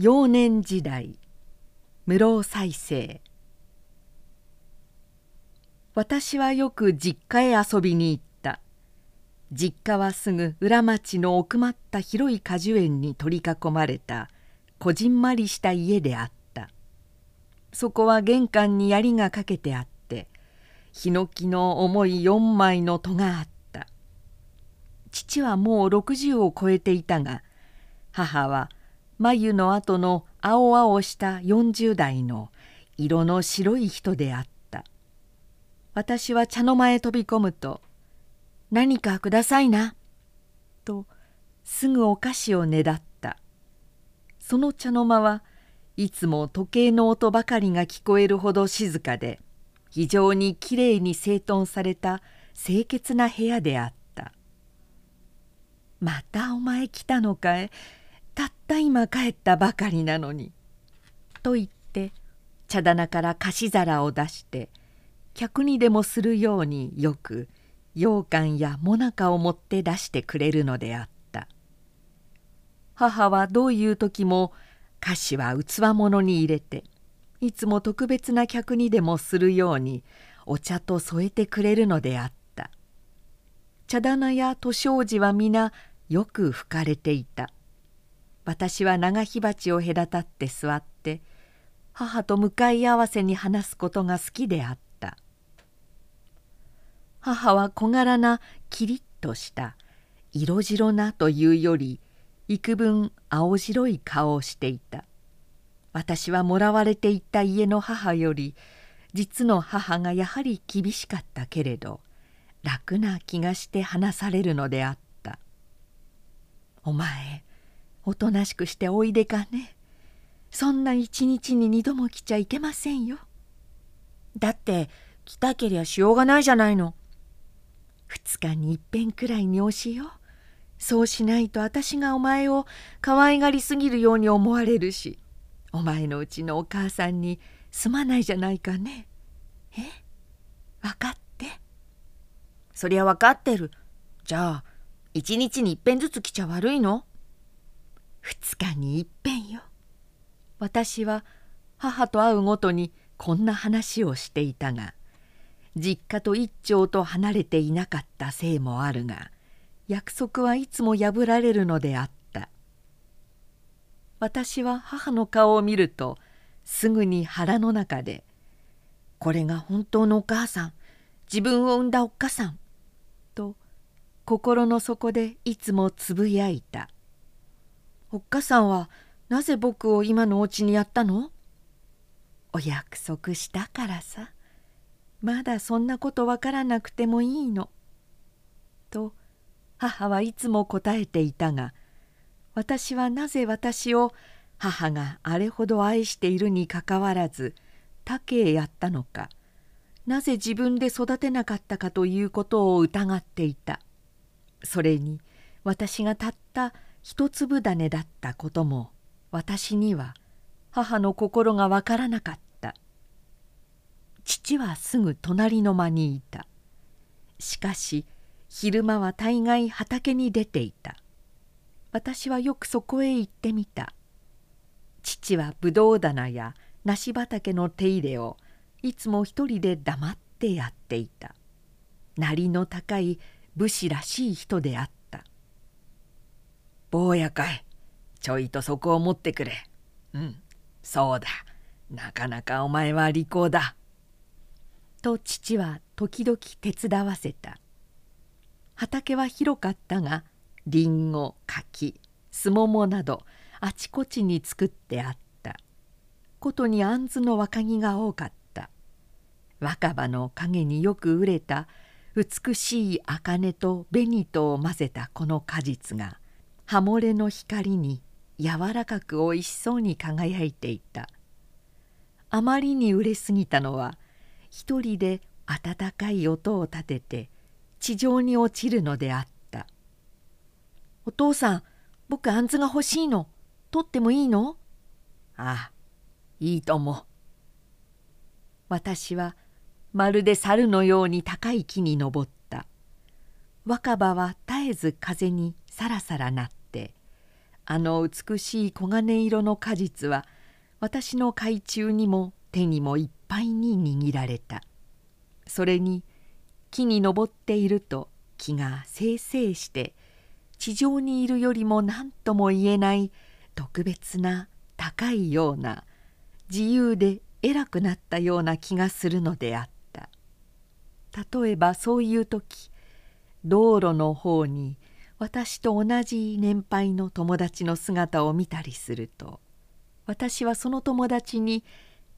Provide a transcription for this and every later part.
幼年時代室再生。私はよく実家へ遊びに行った。実家はすぐ裏町の奥まった広い果樹園に取り囲まれた。こじんまりした家であった。そこは玄関に槍がかけてあって。ヒノキの重い4枚の戸があった。父はもう60を超えていたが母は眉の後の青々した40代の色の白い人であった。私は茶の間へ飛び込むと「何かくださいな」とすぐお菓子をねだった。その茶の間はいつも時計の音ばかりが聞こえるほど静かで非常にきれいに整頓された清潔な部屋であった「またお前来たのかい？たった今帰ったばかりなのに」と言って茶棚から菓子皿を出して客にでもするようによく羊羹やもなかを持って出してくれるのであった。母はどういう時も菓子は器物に入れていつも特別な客にでもするようにお茶と添えてくれるのであった。茶棚や年障子は皆よく拭かれていた。私は長火鉢を隔たって座って母と向かい合わせに話すことが好きであった。母は小柄なキリッとした色白なというより幾分青白い顔をしていた。私はもらわれていた家の母より実の母がやはり厳しかったけれど楽な気がして話されるのであった「お前おとなしくしておいでかね。そんな一日に二度も来ちゃいけませんよ。だって来たけりゃしようがないじゃないの。二日にいっぺんくらいにおしよう。そうしないと私がお前を可愛がりすぎるように思われるしお前のうちのお母さんにすまないじゃないかね。え？分かって。そりゃ分かってる。じゃあ一日にいっぺんずつ来ちゃ悪いの？二日にいっぺんよ。私は母と会うごとにこんな話をしていたが実家と一丁と離れていなかったせいもあるが約束はいつも破られるのであった私は母の顔を見るとすぐに腹の中で「これが本当のお母さん自分を産んだおっかさん」と心の底でいつもつぶやいたおっかさんはなぜ僕を今のお家にやったの？お約束したからさ。まだそんなことわからなくてもいいの。と母はいつも答えていたが私はなぜ私を母があれほど愛しているにかかわらず他家へやったのか。なぜ自分で育てなかったかということを疑っていた。それに私がたった一粒種だったことも私には母の心がわからなかった。父はすぐ隣の間にいた。しかし昼間は大概畑に出ていた。私はよくそこへ行ってみた。父はぶどう棚や梨畑の手入れをいつも一人で黙ってやっていた。なりの高い武士らしい人であった。坊やかい。ちょいとそこを持ってくれ。うん。そうだ。なかなかお前は利口だ」と父は時々手伝わせた。畑は広かったがりんご柿すももなどあちこちに作ってあった。ことに杏子の若木が多かった。若葉の陰によく熟れた美しい茜と紅とを混ぜたこの果実が葉漏れの光に柔らかくおいしそうに輝いていた。あまりに売れすぎたのは一人で温かい音を立てて地上に落ちるのであった「お父さん僕あんずが欲しいの。取ってもいいの?」ああいいとも。私はまるで猿のように高い木に登った。若葉は絶えず風にさらさらなってあの美しい黄金色の果実は私の懐中にも手にもいっぱいに握られた。それに木に登っていると木がせいせいして地上にいるよりも何とも言えない特別な高いような自由で偉くなったような気がするのであった。例えばそういう時道路の方に私と同じ年配の友達の姿を見たりすると私はその友達に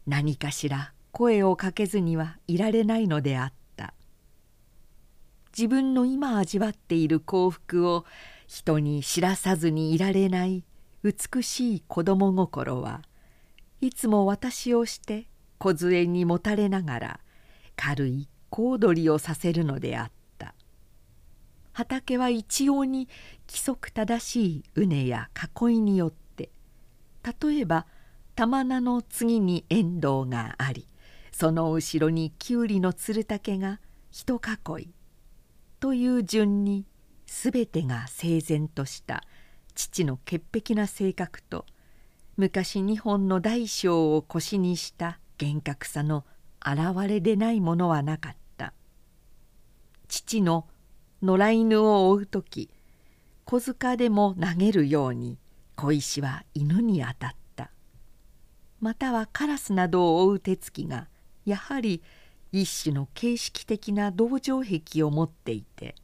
何かしら声をかけずにはいられないのであった。自分の今味わっている幸福を人に知らさずにいられない美しい子供心はいつも私をして梢にもたれながら軽い小躍りをさせるのであった。畑は一様に規則正しい畝や囲いによって例えば玉名の次に遠藤がありその後ろにきゅうりのつる竹が一囲いという順に全てが整然とした父の潔癖な性格と昔日本の大小を腰にした厳格さの現れでないものはなかった。父の野良犬を追う時小塚でも投げるように小石は犬に当たった。またはカラスなどを追う手つきがやはり一種の形式的な同情癖を持っていて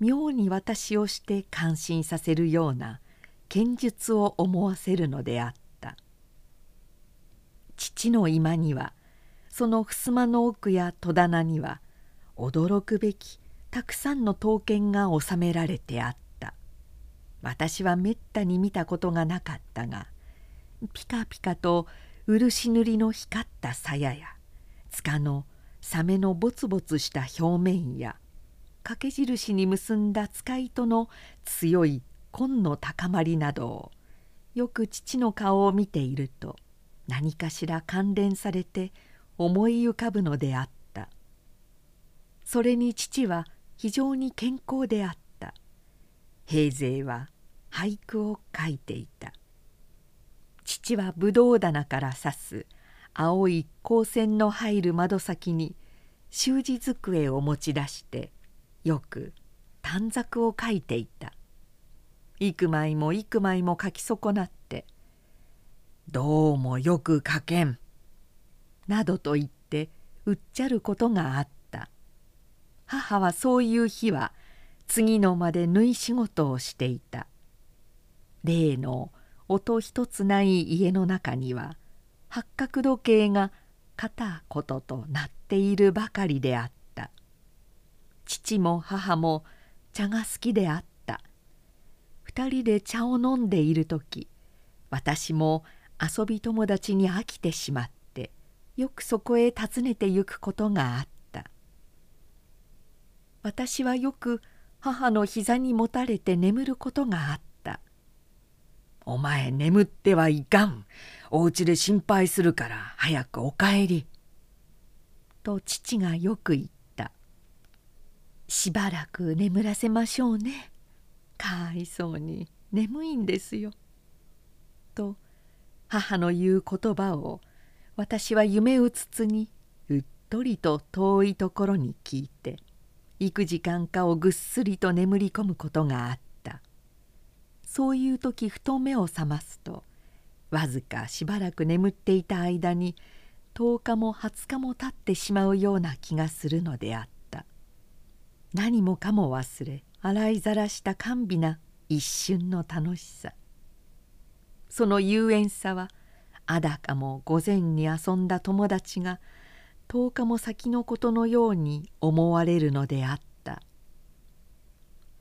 妙に私をして感心させるような剣術を思わせるのであった。父の居間にはその襖の奥や戸棚には驚くべきたくさんの刀剣が収められてあった。私はめったに見たことがなかったがピカピカと漆塗りの光った鞘や塚のサメのボツボツした表面や掛け印に結んだ使いとの強い根の高まりなどをよく父の顔を見ていると何かしら関連されて思い浮かぶのであった。それに父は非常に健康であった。平勢は俳句を書いていた。父はぶどう棚から刺す。青い光線の入る窓先に習字机を持ち出してよく短冊を書いていた。幾枚も幾枚も書き損なって「どうもよく書けん」などと言ってうっちゃることがあった。母はそういう日は次の間で縫い仕事をしていた。例の音一つない家の中には八角時計が片こととなっているばかりであった。父も母も茶が好きであった。二人で茶を飲んでいる時私も遊び友達に飽きてしまってよくそこへ訪ねてゆくことがあった。私はよく母の膝にもたれて眠ることがあった「お前眠ってはいかん。お家で心配するから早くお帰り」と父がよく言った「しばらく眠らせましょうね。かわいそうに。眠いんですよ」と母の言う言葉を私は夢うつつにうっとりと遠いところに聞いて幾時間かをぐっすりと眠り込むことがあった。そういう時ふと目を覚ますとわずかしばらく眠っていた間に10日も20日も経ってしまうような気がするのであった。何もかも忘れ洗いざらした甘美な一瞬の楽しさ。その遊園さはあだかも午前に遊んだ友達が10日も先のことのように思われるのであった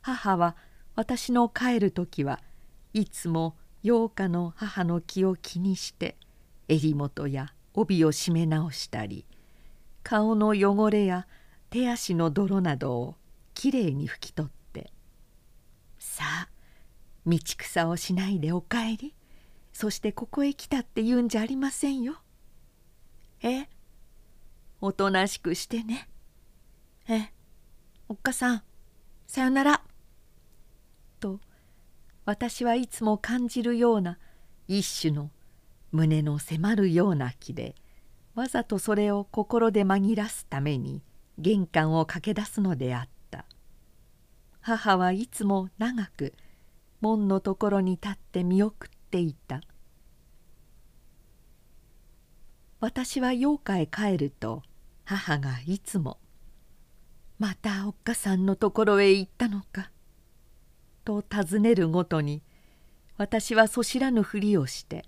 母は私の帰る時はいつも8日の母の気を気にして襟元や帯を締め直したり顔の汚れや手足の泥などをきれいに拭き取って「さあ道草をしないでお帰りそしてここへ来たって言うんじゃありませんよ。えおとなしくしてね。えおっかさんさよなら。と私はいつも感じるような一種の胸の迫るような気でわざとそれを心で紛らすために玄関を駆け出すのであった母はいつも長く門のところに立って見送っていた私は陽家へ帰ると母がいつも「またおっかさんのところへ行ったのか」と尋ねるごとに私はそしらぬふりをして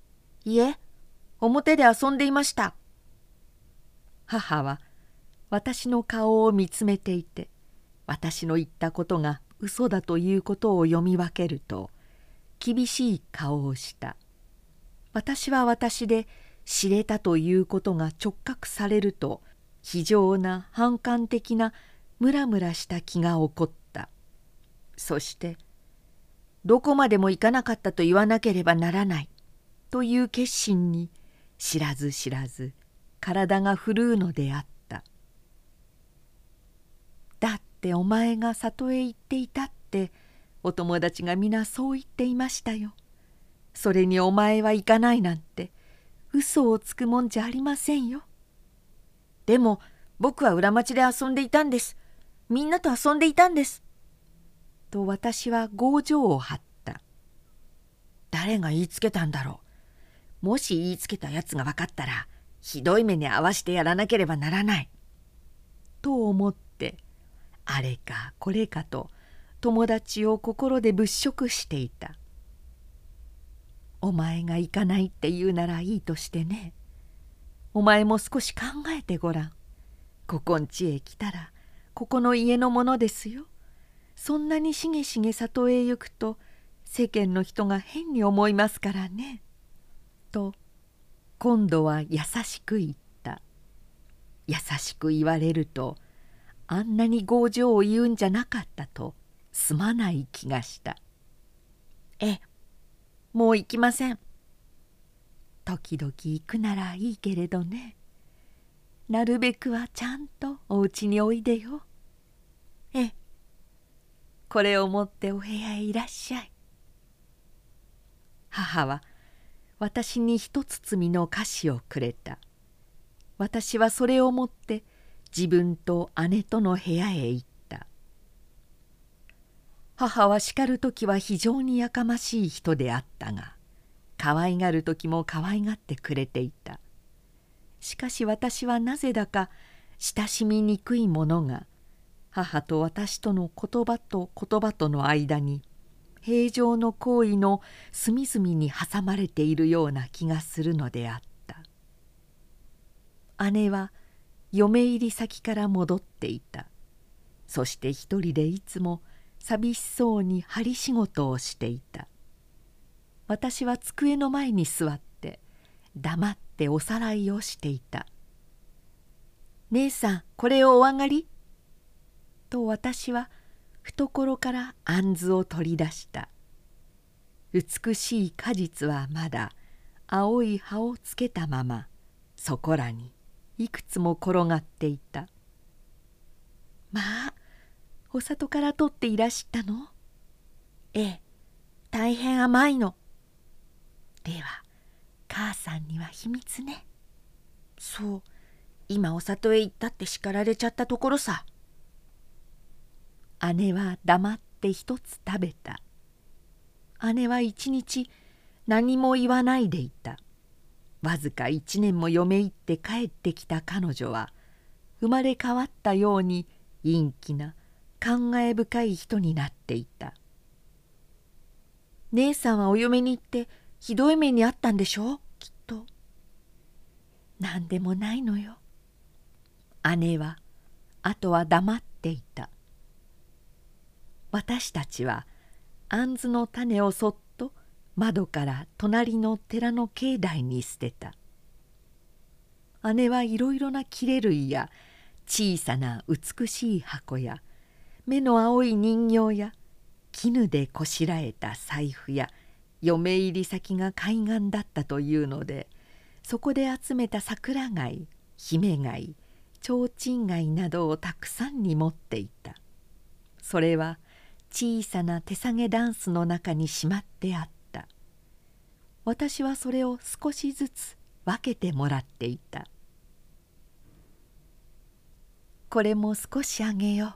「いえ表で遊んでいました」母は私の顔を見つめていて私の言ったことが嘘だということを読み分けると厳しい顔をした。私は私で知れたということが直覚されると非常な反感的なムラムラした気が起こったそして「どこまでも行かなかったと言わなければならない」という決心に知らず知らず体が震うのであった「だってお前が里へ行っていたってお友達が皆そう言っていましたよ。それにお前は行かないなんて嘘をつくもんじゃありませんよ。でも僕は裏町で遊んでいたんです。みんなと遊んでいたんです。と私は強情を張った。誰が言いつけたんだろう。もし言いつけたやつが分かったらひどい目に遭わしてやらなければならない。と思ってあれかこれかと友達を心で物色していた。お前が行かないって言うならいいとしてね。お前も少し考えてごらん。ここんちへ来たらここの家のものですよ。そんなにしげしげ里へ行くと世間の人が変に思いますからね」と今度は優しく言った。優しく言われるとあんなに強情を言うんじゃなかったとすまない気がした「ええもう行きません。時々行くならいいけれどね。なるべくはちゃんとお家においでよ。ええ。これを持ってお部屋へいらっしゃい。母は私に一包みの菓子をくれた。私はそれを持って自分と姉との部屋へ行った。母は叱る時は非常にやかましい人であったが可愛がる時も可愛がってくれていた。しかし私はなぜだか親しみにくいものが母と私との言葉と言葉との間に平常の行為の隅々に挟まれているような気がするのであった。姉は嫁入り先から戻っていた。そして一人でいつも寂しそうに針仕事をしていた。私は机の前に座って黙っておさらいをしていた「姉さんこれをお上がり?」と私は懐から杏を取り出した。美しい果実はまだ青い葉をつけたままそこらにいくつも転がっていた。まあお里から取っていらしたの？ええ大変甘いの。では母さんには秘密ね。そう今お里へ行ったって叱られちゃったところさ。姉は黙って一つ食べた。姉は一日何も言わないでいた。わずか一年も嫁入って帰ってきた彼女は生まれ変わったように陰気な感慨深い人になっていた。姉さんはお嫁に行ってひどい目にあったんでしょ？うきっと。何でもないのよ。姉はあとは黙っていた。私たちは杏の種をそっと窓から隣の寺の境内に捨てた。姉はいろいろな切れ類や小さな美しい箱や目の青い人形や絹でこしらえた財布や嫁入り先が海岸だったというのでそこで集めた桜貝姫貝提灯貝などをたくさんに持っていた。それは小さな手提げダンスの中にしまってあった。私はそれを少しずつ分けてもらっていた「これも少しあげよう」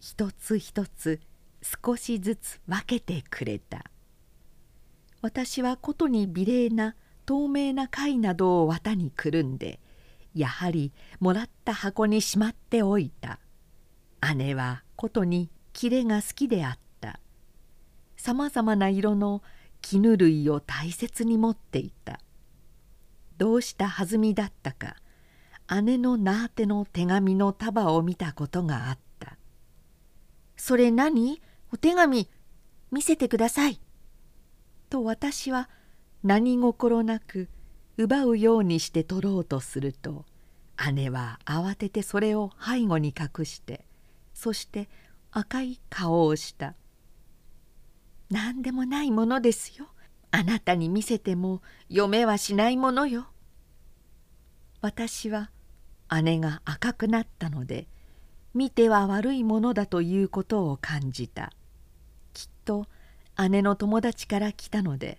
一つ一つ少しずつ分けてくれた。私はことに美麗な透明な貝などを綿にくるんでやはりもらった箱にしまっておいた。姉はことに切れが好きであった。さまざまな色の絹類を大切に持っていた。どうしたはずみだったか姉のナーテの手紙の束を見たことがあった「それ何？お手紙見せてください」と私は何心なく奪うようにして取ろうとすると姉は慌ててそれを背後に隠してそして赤い顔をした「何でもないものですよ。あなたに見せても嫁はしないものよ」私は姉が赤くなったので見ては悪いものだということを感じた。きっと姉の友達から来たので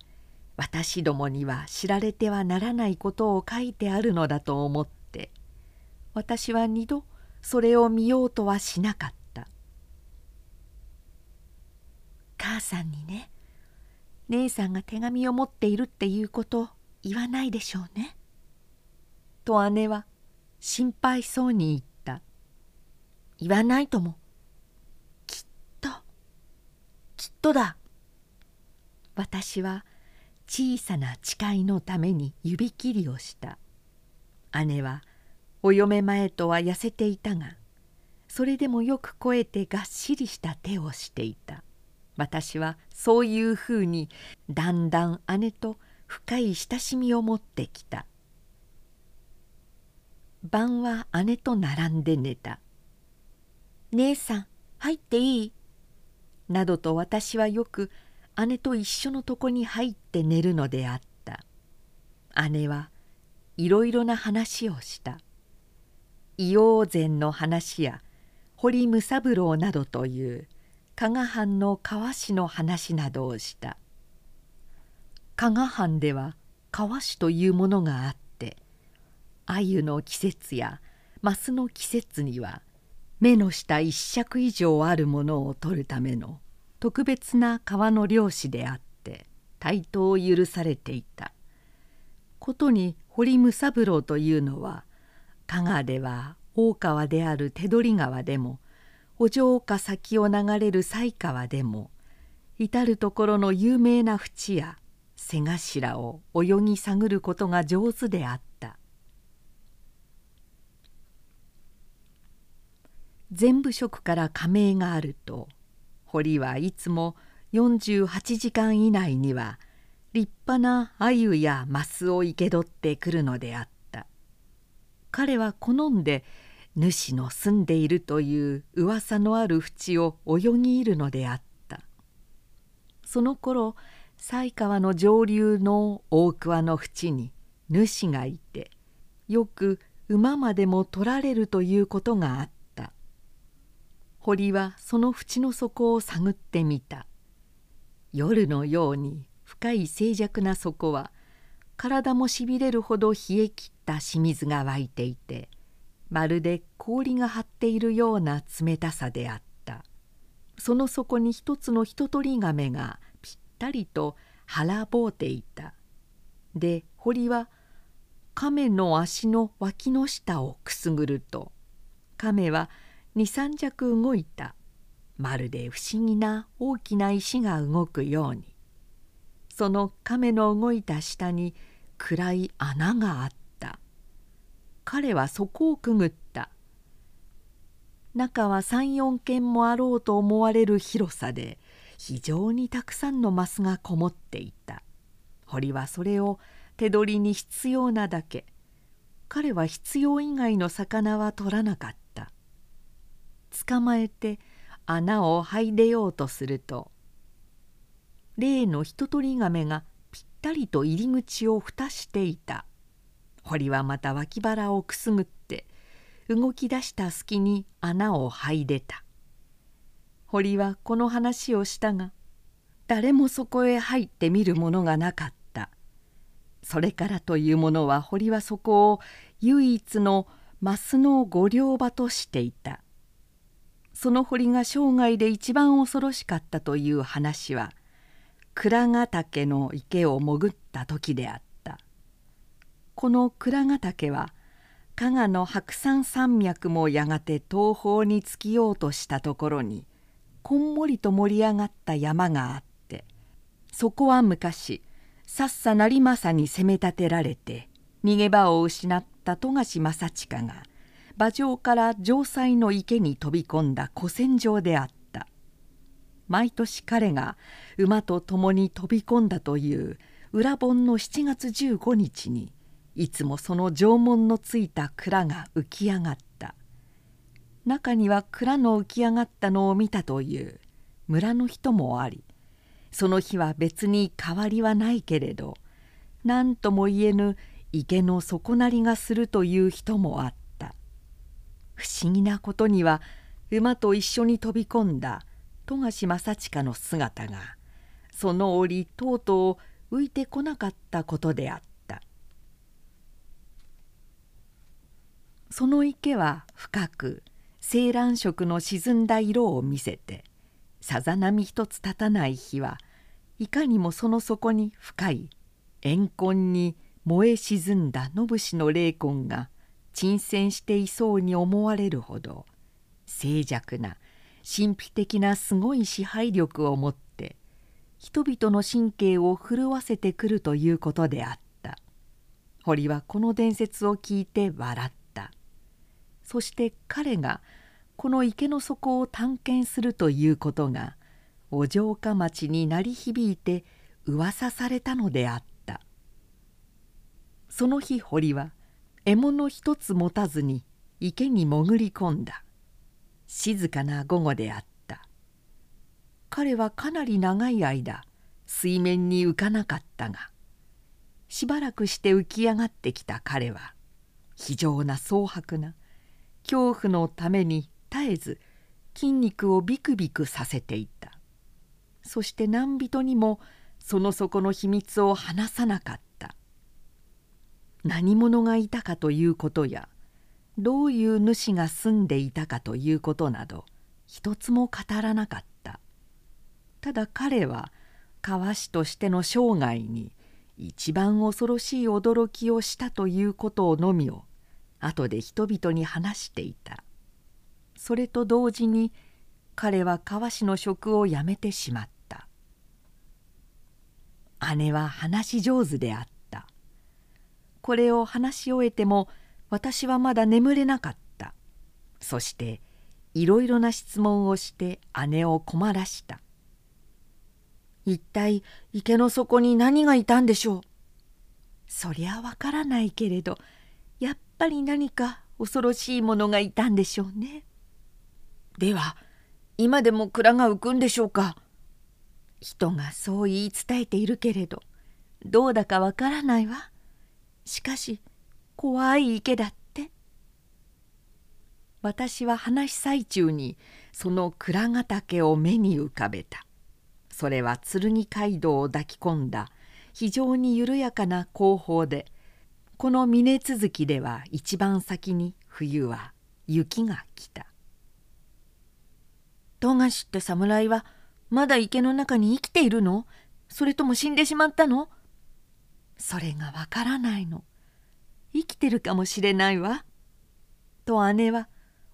私どもには知られてはならないことを書いてあるのだと思って私は二度それを見ようとはしなかった。母さんにね姉さんが手紙を持っているっていうこと言わないでしょうね。と姉は心配そうに言った。言わないとも。きっと。きっとだ。私は小さな誓いのために指切りをした。姉はお嫁前とは痩せていたがそれでもよく肥えてがっしりした手をしていた。私はそういうふうにだんだん姉と深い親しみを持ってきた。晩は姉と並んで寝た「姉さん入っていい?」などと私はよく姉と一緒の床に入って寝るのであった。姉はいろいろな話をした。硫黄禅の話や堀武三郎などという加賀藩の川氏の話などをした。加賀藩では川氏というものがあって鮎の季節やマスの季節には目の下一尺以上あるものを取るための特別な川の漁師であって対等を許されていた。ことに堀武三郎というのは加賀では大川である手取川でもお城か先を流れる犀川でも至る所の有名な淵や瀬頭を泳ぎ探ることが上手であった。全部職から加盟があると堀はいつも48時間以内には立派な鮎やマスを生け取ってくるのであった。彼は好んで主の住んでいるという噂のある淵を泳ぎ入るのであった。その頃犀川の上流の大桑の淵に主がいてよく馬までも取られるということがあった。堀はその淵の底を探ってみた。夜のように深い静寂な底は体もしびれるほど冷え切った清水が湧いていてまるで氷が張っているような冷たさであった。その底に一つの一鳥亀がぴったりと腹ぼうていた。で堀は亀の足の脇の下をくすぐると亀は23着動いた。まるで不思議な大きな石が動くように。その亀の動いた下に暗い穴があった。彼はそこをくぐった。中は34軒もあろうと思われる広さで非常にたくさんのマスがこもっていた。堀はそれを手取りに必要なだけ。彼は必要以外の魚は取らなかった。捕まえて穴をはい出ようとすると例の一鳥亀がぴったりと入り口を蓋していた。堀はまた脇腹をくすぐって動き出した隙に穴をはい出た。堀はこの話をしたが誰もそこへ入ってみるものがなかった。それからというものは堀はそこを唯一のマスの御両場としていた。その堀が生涯で一番恐ろしかったという話は倉ヶ岳の池を潜った時であった。この倉ヶ岳は加賀の白山山脈もやがて東方に尽きようとしたところにこんもりと盛り上がった山があってそこは昔さっさ成政に攻め立てられて逃げ場を失った富樫正親が馬上から城塞の池に飛び込んだ古戦場であった。毎年彼が馬と共に飛び込んだという裏盆の7月15日にいつもその縄文のついた蔵が浮き上がった。中には蔵の浮き上がったのを見たという村の人もありその日は別に変わりはないけれど何とも言えぬ池の底なりがするという人もあった。不思議なことには馬と一緒に飛び込んだ富樫正親の姿がその折とうとう浮いてこなかったことであった。その池は深く青藍色の沈んだ色を見せてさざ波一つ立たない日はいかにもその底に深い怨恨に燃え沈んだ野節の霊魂が沈潜していそうに思われるほど静寂な神秘的なすごい支配力を持って人々の神経を震わせてくるということであった。堀はこの伝説を聞いて笑った。そして彼がこの池の底を探検するということがお城下町に鳴り響いて噂されたのであった。その日堀は獲物一つ持たずに池に潜り込んだ。静かな午後であった。彼はかなり長い間水面に浮かなかったがしばらくして浮き上がってきた彼は非常な蒼白な恐怖のために絶えず筋肉をビクビクさせていた。そして何人にもその底の秘密を話さなかった。何者がいたかということやどういう主が住んでいたかということなど一つも語らなかった。ただ彼は川師としての生涯に一番恐ろしい驚きをしたということをのみを後で人々に話していた。それと同時に彼は川師の職を辞めてしまった。姉は話し上手であった。これを話し終えても私はまだ眠れなかった。そしていろいろな質問をして姉を困らした。一体池の底に何がいたんでしょう？そりゃわからないけれどやっぱり何か恐ろしいものがいたんでしょうね。では今でも蔵が浮くんでしょうか？人がそう言い伝えているけれどどうだかわからないわ。しかし怖い池だって。私は話し最中にその倉ヶ岳を目に浮かべた。それは剣街道を抱き込んだ非常に緩やかな後方でこの峰続きでは一番先に冬は雪が来た。富樫って侍はまだ池の中に生きているの？それとも死んでしまったの？それがわからないの。生きてるかもしれないわ」と姉は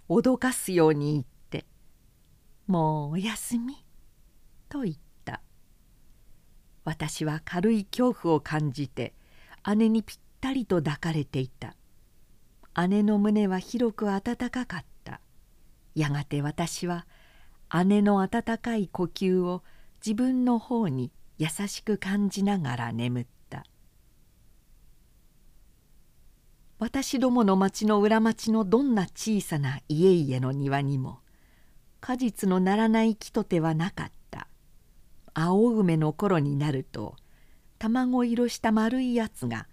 脅かすように言って「もうおやすみ」と言った。私は軽い恐怖を感じて姉にぴったりと抱かれていた。姉の胸は広く温かかった。やがて私は姉の温かい呼吸を自分の方に優しく感じながら眠った。私どもの町の裏町のどんな小さな家々の庭にも果実のならない木とてはなかった。青梅の頃になると卵色した丸いやつが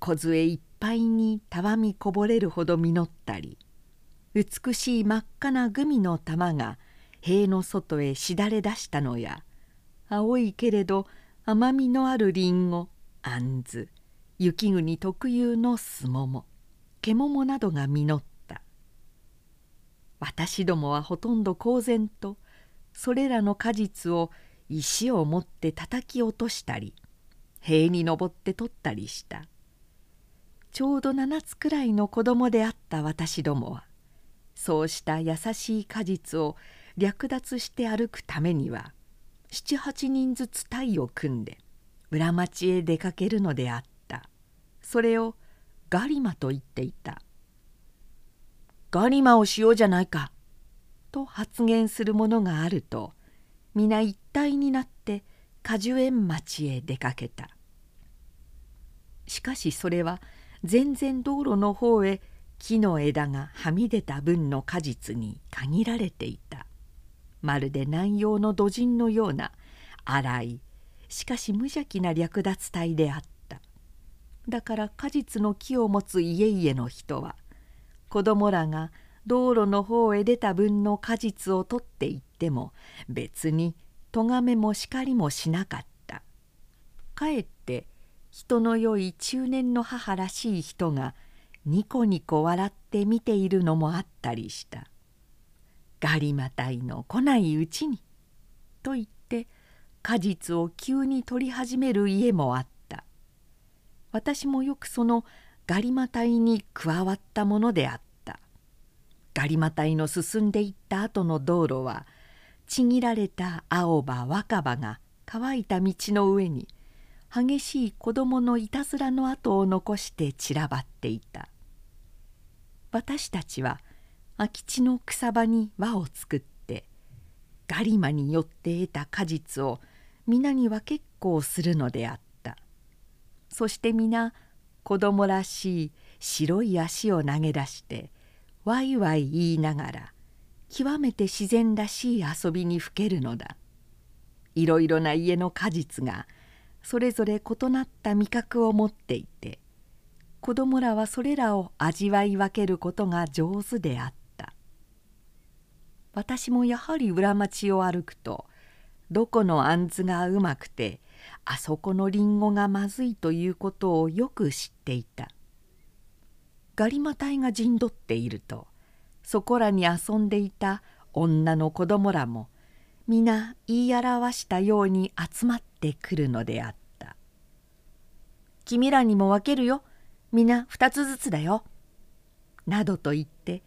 梢いっぱいにたわみこぼれるほど実ったり美しい真っ赤なグミの玉が塀の外へしだれ出したのや青いけれど甘みのあるりんごあんず。雪国特有のすもも獣などが実った。私どもはほとんど公然とそれらの果実を石を持って叩き落としたり塀に登って取ったりした。ちょうど7つくらいの子供であった私どもはそうした優しい果実を略奪して歩くためには七八人ずつ隊を組んで裏町へ出かけるのであった。それをガリマと言っていた「ガリマをしようじゃないか」と発言する者があると皆一体になって果樹園町へ出かけた。しかしそれは全然道路の方へ木の枝がはみ出た分の果実に限られていた。まるで南洋の土人のような荒いしかし無邪気な略奪隊であった。だから果実の木を持つ家々の人は子供らが道路の方へ出た分の果実を取っていっても別に咎めも叱りもしなかった。かえって人の良い中年の母らしい人がニコニコ笑って見ているのもあったりした「ガリマタイの来ないうちに」と言って果実を急に取り始める家もあった。私もよくそのガリマタイに加わったものであった。ガリマタイの進んでいった後の道路はちぎられた青葉若葉が乾いた道の上に激しい子供のいたずらの跡を残して散らばっていた。私たちは空き地の草場に輪を作ってガリマによって得た果実を皆には結構するのであった。そして皆子供らしい白い足を投げ出してワイワイ言いながら極めて自然らしい遊びにふけるのだ。いろいろな家の果実がそれぞれ異なった味覚を持っていて子供らはそれらを味わい分けることが上手であった。私もやはり裏町を歩くとどこのあんずがうまくてあそこのりんごがまずいということをよく知っていた。ガリマ隊が陣取っているとそこらに遊んでいた女の子供らも皆言い表したように集まってくるのであった「君らにも分けるよ。皆二つずつだよ」などと言って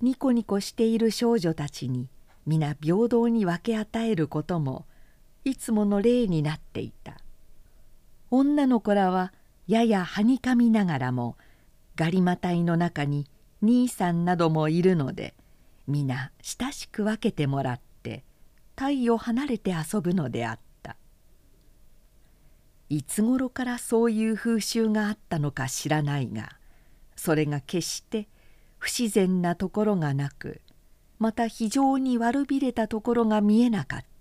ニコニコしている少女たちに皆平等に分け与えることもいつもの例になっていた。女の子らはややはにかみながらもガリマ隊の中に兄さんなどもいるので皆親しく分けてもらって体を離れて遊ぶのであった。いつ頃からそういう風習があったのか知らないがそれが決して不自然なところがなくまた非常に悪びれたところが見えなかった。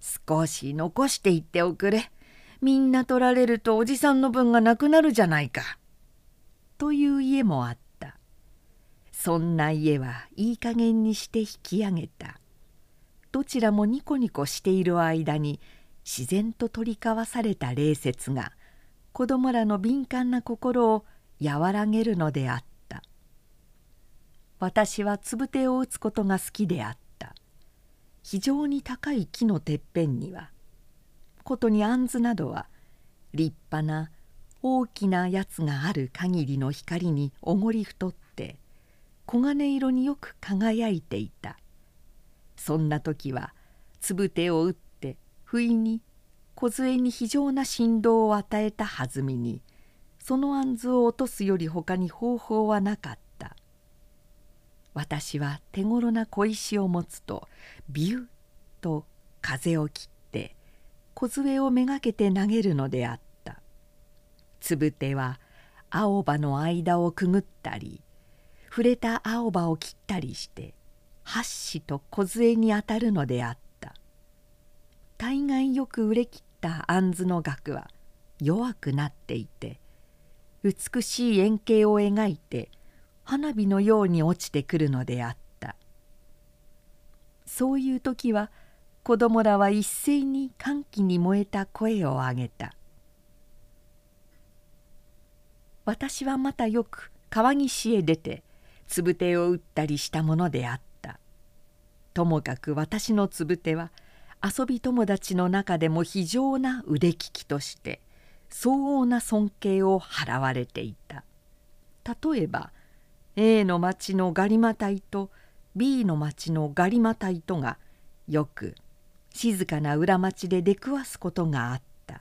少し残していっておくれ。みんな取られるとおじさんの分がなくなるじゃないか」という家もあった。そんな家はいい加減にして引き上げた。どちらもニコニコしている間に自然と取り交わされた礼節が子供らの敏感な心を和らげるのであった。私はつぶてを打つことが好きであった。非常に高い木のてっぺんにはことに杏などは立派な大きなやつがある限りの光におごり太って黄金色によく輝いていた。そんな時はつぶてを打って不意に梢に非常な振動を与えた弾みにその杏を落とすよりほかに方法はなかった。私は手頃な小石を持つとビュッと風を切って梢をめがけて投げるのであった。つぶては青葉の間をくぐったり触れた青葉を切ったりしてはっしと梢に当たるのであった。大概よく売れ切った杏の額は弱くなっていて美しい円形を描いて花火のように落ちてくるのであった。そういう時は子供らは一斉に歓喜に燃えた声を上げた。私はまたよく川岸へ出てつぶてを打ったりしたものであった。ともかく私のつぶては遊び友達の中でも非常な腕利きとして相応な尊敬を払われていた。例えば A の町のガリマ隊と B の町のガリマ隊とがよく静かな裏町で出くわすことがあった。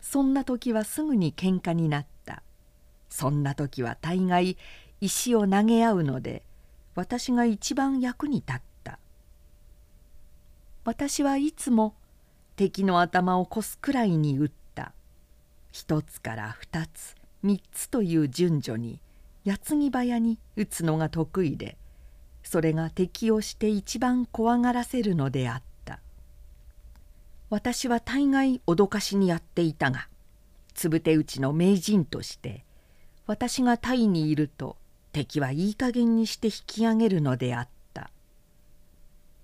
そんな時はすぐに喧嘩になった。そんな時は大概石を投げ合うので私が一番役に立った。私はいつも敵の頭をこすくらいに撃った。一つから二つ三つという順序に矢継ぎ早に撃つのが得意でそれが敵をして一番怖がらせるのであった。私は大概脅かしにやっていたがつぶて打ちの名人として私がタイにいると敵はいい加減にして引き上げるのであった。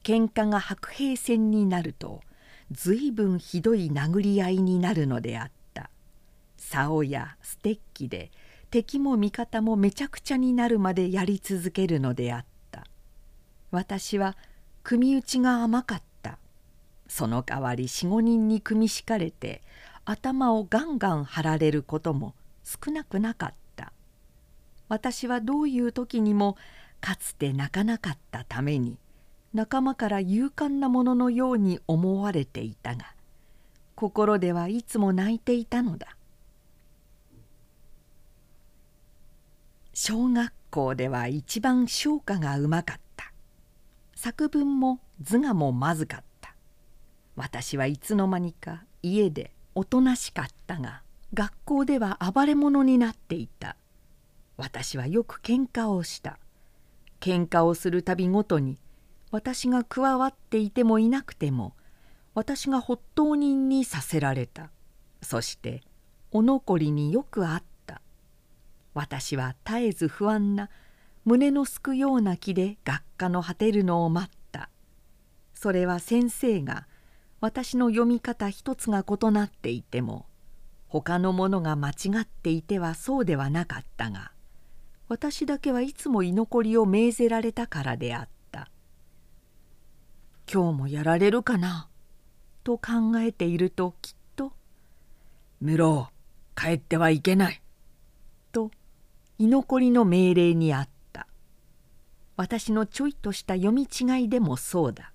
喧嘩が白兵戦になると随分ひどい殴り合いになるのであった。竿やステッキで敵も味方もめちゃくちゃになるまでやり続けるのであった。私は組打ちが甘かった。その代わり45人に組み敷かれて頭をガンガン張られることも少なくなかった。私はどういう時にもかつて泣かなかったために仲間から勇敢なもののように思われていたが心ではいつも泣いていたのだ。小学校では一番唱歌がうまかった。作文も図画もまずかった。私はいつの間にか家でおとなしかったが学校では暴れ者になっていた。私はよく喧嘩をした。喧嘩をするたびごとに私が加わっていてもいなくても私が発頭人にさせられた。そしてお残りによくあった。私は絶えず不安な胸のすくような気で学科の果てるのを待った。それは先生が私の読み方一つが異なっていても他の者が間違っていてはそうではなかったが私だけはいつも居残りを命ぜられたからであった。今日もやられるかな？と考えているときっと「無老帰ってはいけない」居残りの命令にあった。私のちょいとした読み違いでもそうだ。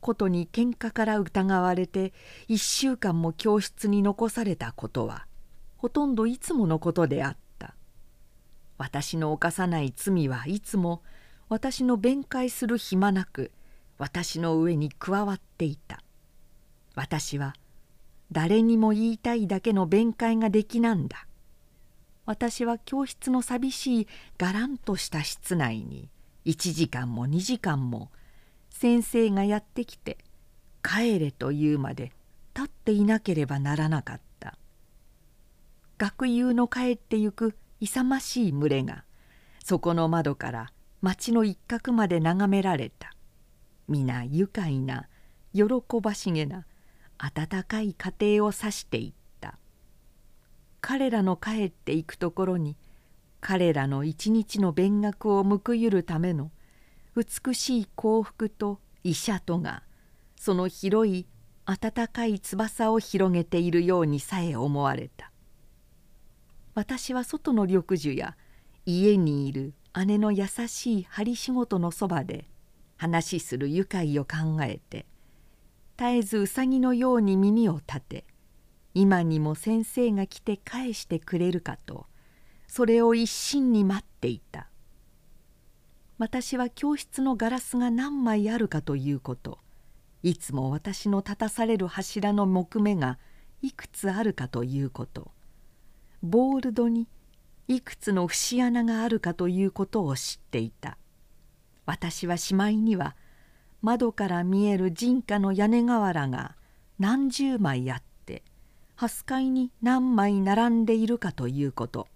ことに喧嘩から疑われて一週間も教室に残されたことはほとんどいつものことであった。私の犯さない罪はいつも私の弁解する暇なく私の上に加わっていた。私は誰にも言いたいだけの弁解ができなんだ。私は教室の寂しいがらんとした室内に1時間も2時間も先生がやってきて「帰れ」と言うまで立っていなければならなかった。学友の帰ってゆく勇ましい群れがそこの窓から町の一角まで眺められた。皆愉快な喜ばしげな温かい家庭を指していた。彼らの帰っていくところに彼らの一日の勉学を報いるための美しい幸福と医者とがその広い温かい翼を広げているようにさえ思われた。私は外の緑樹や家にいる姉の優しい針仕事のそばで話する愉快を考えて絶えずうさぎのように耳を立て今にも先生が来て返してくれるかとそれを一心に待っていた。私は教室のガラスが何枚あるかということいつも私の立たされる柱の木目がいくつあるかということボールドにいくつの節穴があるかということを知っていた。私はしまいには窓から見える人家の屋根瓦が何十枚あった。て蓮階に何枚並んでいるかということ。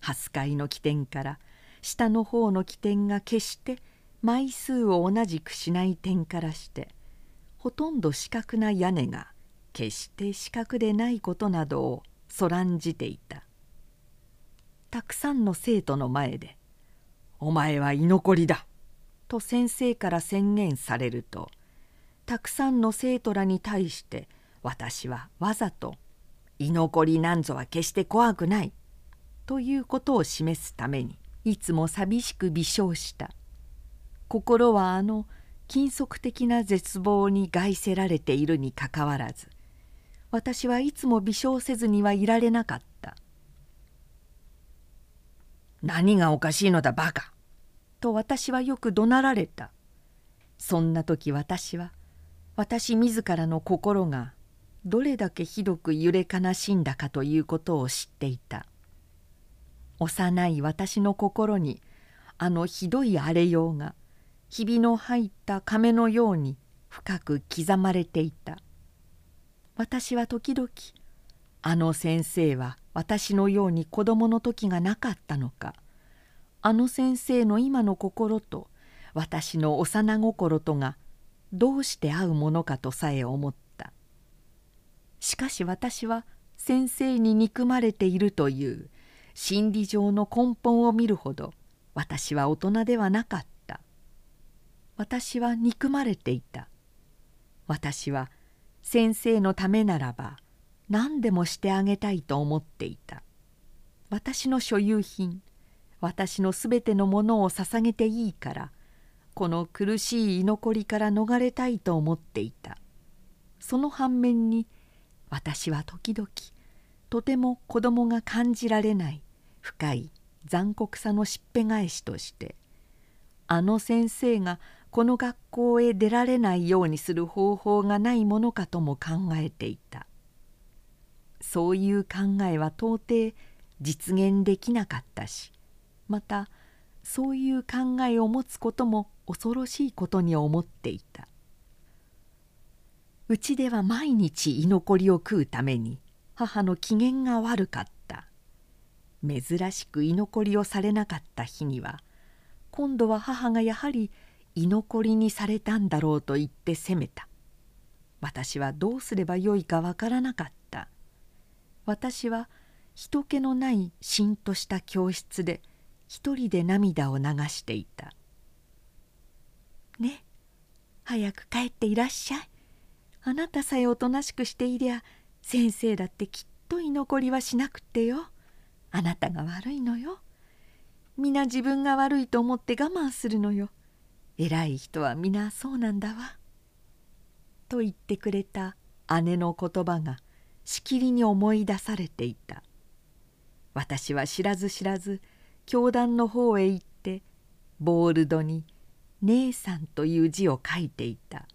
蓮階の起点から下の方の起点が決して枚数を同じくしない点からしてほとんど四角な屋根が決して四角でないことなどをそらんじていた。たくさんの生徒の前で「お前は居残りだ」と先生から宣言されるとたくさんの生徒らに対して私はわざと「居残りなんぞは決して怖くない」ということを示すためにいつも寂しく微笑した。心はあの金属的な絶望に害せられているにかかわらず私はいつも微笑せずにはいられなかった「何がおかしいのだバカ!」と私はよく怒鳴られた。そんな時私は私自らの心がどれだけひどく揺れ悲しんだかということを知っていた。幼い私の心にあのひどい荒れようがひびの入った亀のように深く刻まれていた。私は時々あの先生は私のように子供の時がなかったのかあの先生の今の心と私の幼心とがどうして合うものかとさえ思った。しかし私は先生に憎まれているという心理上の根本を見るほど私は大人ではなかった。私は憎まれていた。私は先生のためならば何でもしてあげたいと思っていた。私の所有品私のすべてのものを捧げていいからこの苦しい居残りから逃れたいと思っていた。その反面に私は時々とても子供が感じられない深い残酷さのしっぺ返しとしてあの先生がこの学校へ出られないようにする方法がないものかとも考えていた。そういう考えは到底実現できなかったしまたそういう考えを持つことも恐ろしいことに思っていた。うちでは毎日居残りを食うために母の機嫌が悪かった。珍しく居残りをされなかった日には今度は母がやはり居残りにされたんだろうと言って責めた。私はどうすればよいかわからなかった。私は人気のないしんとした教室で一人で涙を流していた「ね早く帰っていらっしゃい。あなたさえおとなしくしていりゃ先生だってきっと居残りはしなくってよ。あなたが悪いのよ。皆自分が悪いと思って我慢するのよ。偉い人は皆そうなんだわ」と言ってくれた姉の言葉がしきりに思い出されていた。私は知らず知らず教団の方へ行ってボールドに「姉さん」という字を書いていた。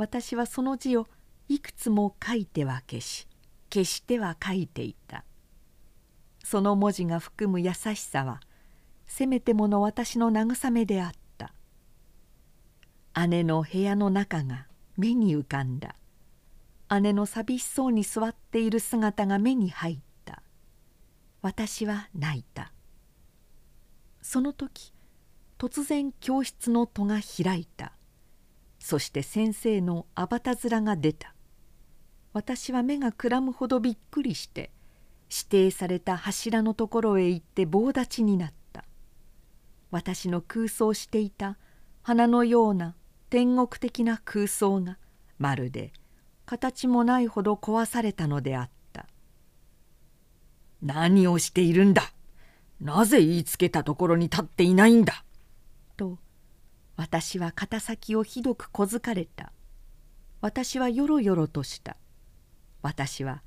私はその字をいくつも書いては消し消しては書いていた。その文字が含む優しさはせめてもの私の慰めであった。姉の部屋の中が目に浮かんだ。姉の寂しそうに座っている姿が目に入った。私は泣いた。その時突然教室の戸が開いた。そして先生のあばた面が出た。私は目がくらむほどびっくりして指定された柱のところへ行って棒立ちになった。私の空想していた花のような天国的な空想がまるで形もないほど壊されたのであった「何をしているんだ。なぜ言いつけたところに立っていないんだ」私は肩先をひどくこづかれた。私はよろよろとした。私は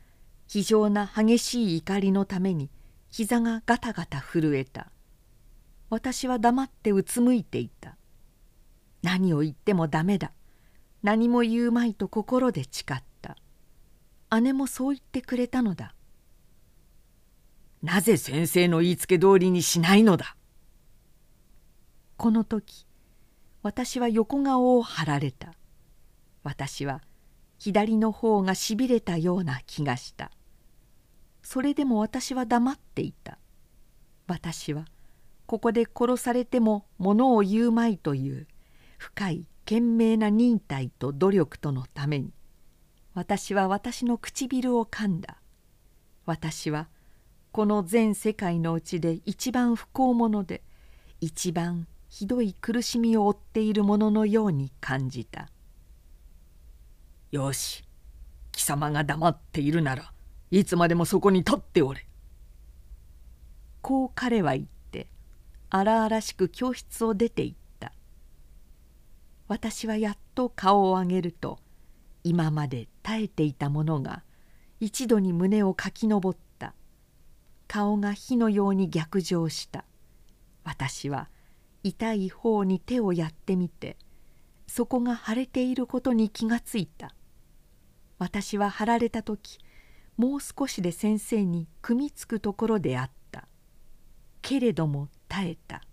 非常な激しい怒りのために膝がガタガタ震えた。私は黙ってうつむいていた。何を言ってもダメだ。何も言うまいと心で誓った。姉もそう言ってくれたのだ。なぜ先生の言いつけ通りにしないのだ。この時私は横顔を張られた。私は左の方がしびれたような気がした。それでも私は黙っていた。私はここで殺されてもものを言うまいという深い懸命な忍耐と努力とのために。私は私の唇を噛んだ。私はこの全世界のうちで一番不幸者で一番ひどい苦しみを負っているもののように感じた。よし貴様が黙っているならいつまでもそこに立っておれ。こう彼は言って荒々しく教室を出て行った。私はやっと顔を上げると今まで耐えていたものが一度に胸を駆き上った。顔が火のように逆上した。私は痛い方に手をやってみてそこが腫れていることに気がついた。私は貼られた時もう少しで先生に組みつくところであった。けれども耐えた。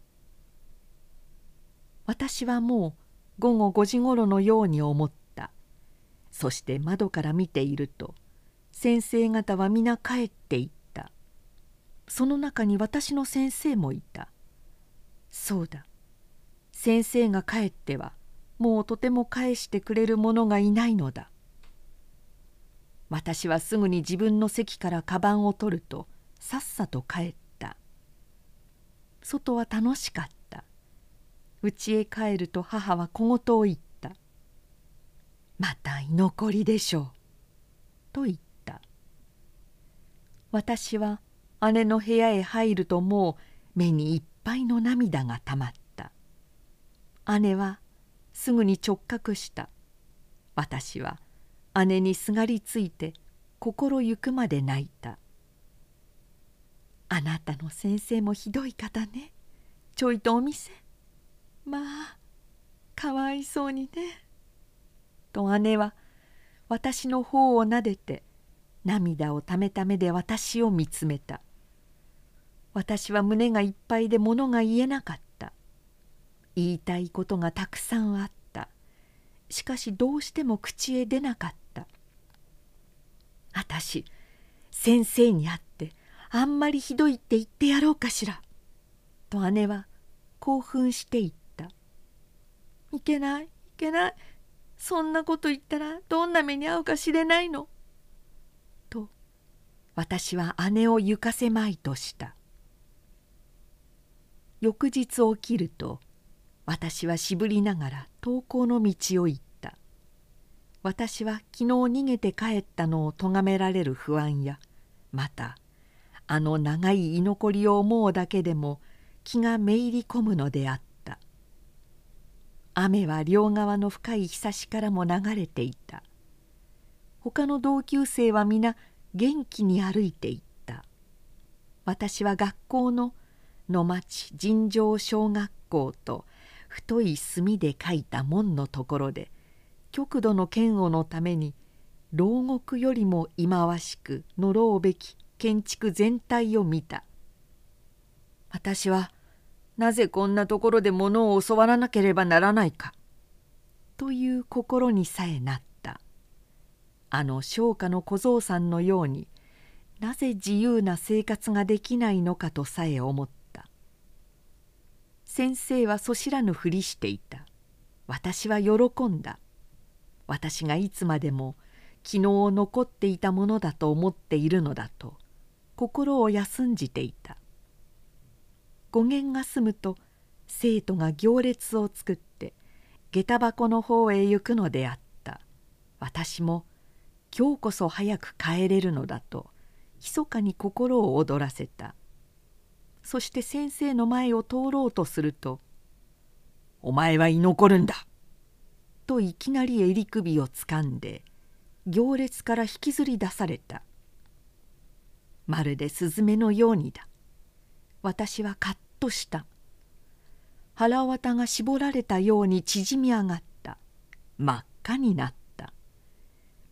私はもう午後5時ごろのように思った。そして窓から見ていると先生方は皆帰っていった。その中に私の先生もいた。そうだ。先生が帰ってはもうとても返してくれる者がいないのだ。私はすぐに自分の席からカバンを取るとさっさと帰った。外は楽しかった。家へ帰ると母は小言を言った「また居残りでしょう」と言った。私は姉の部屋へ入るともう目にいっぱいの涙がたまった。姉はすぐに直角した。私は姉にすがりついて心ゆくまで泣いた「あなたの先生もひどい方ね。ちょいとお店まあかわいそうにね」と姉は私の方をなでて涙をためた目で私を見つめた。私は胸がいっぱいで物が言えなかった。言いたいことがたくさんあった。しかしどうしても口へ出なかった。私先生に会ってあんまりひどいって言ってやろうかしら」と姉は興奮して言った「いけないいけない。そんなこと言ったらどんな目に遭うかしれないの」と私は姉を行かせまいとした。翌日起きると私はしぶりながら登校の道を行った。私は昨日逃げて帰ったのを咎められる不安やまたあの長い居残りを思うだけでも気がめいり込むのであった。雨は両側の深いひさしからも流れていた。他の同級生は皆元気に歩いていった。私は学校の野町尋常小学校と太い墨で書いた門のところで極度の嫌悪のために牢獄よりも忌まわしく呪うべき建築全体を見た。私はなぜこんなところで物を教わらなければならないかという心にさえなった。あの商家の小僧さんのようになぜ自由な生活ができないのかとさえ思った。先生はそしらぬふりしていた。私は喜んだ。私がいつまでも昨日残っていたものだと思っているのだと心を休んじていた。語源が済むと生徒が行列を作って下駄箱の方へ行くのであった。私も今日こそ早く帰れるのだと密かに心を躍らせた。そして先生の前を通ろうとすると「お前は居残るんだ!」といきなり襟首をつかんで行列から引きずり出された。まるでスズメのようにだ。私はカッとした。腹綿が絞られたように縮み上がった。真っ赤になった。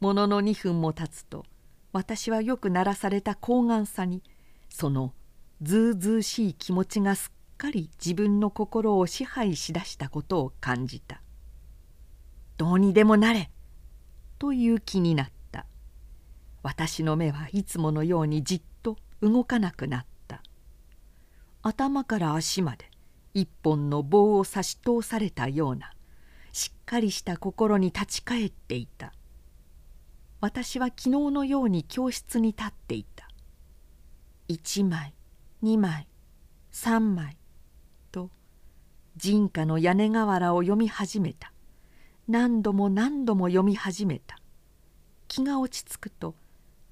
ものの2分も経つと私はよく鳴らされた高顔さにそのずうずうしい気持ちがすっかり自分の心を支配しだしたことを感じた。どうにでもなれ」という気になった。私の目はいつものようにじっと動かなくなった。頭から足まで一本の棒を差し通されたようなしっかりした心に立ち返っていた。私は昨日のように教室に立っていた。1枚。2枚3枚と人家の屋根瓦を読み始めた。何度も何度も読み始めた。気が落ち着くと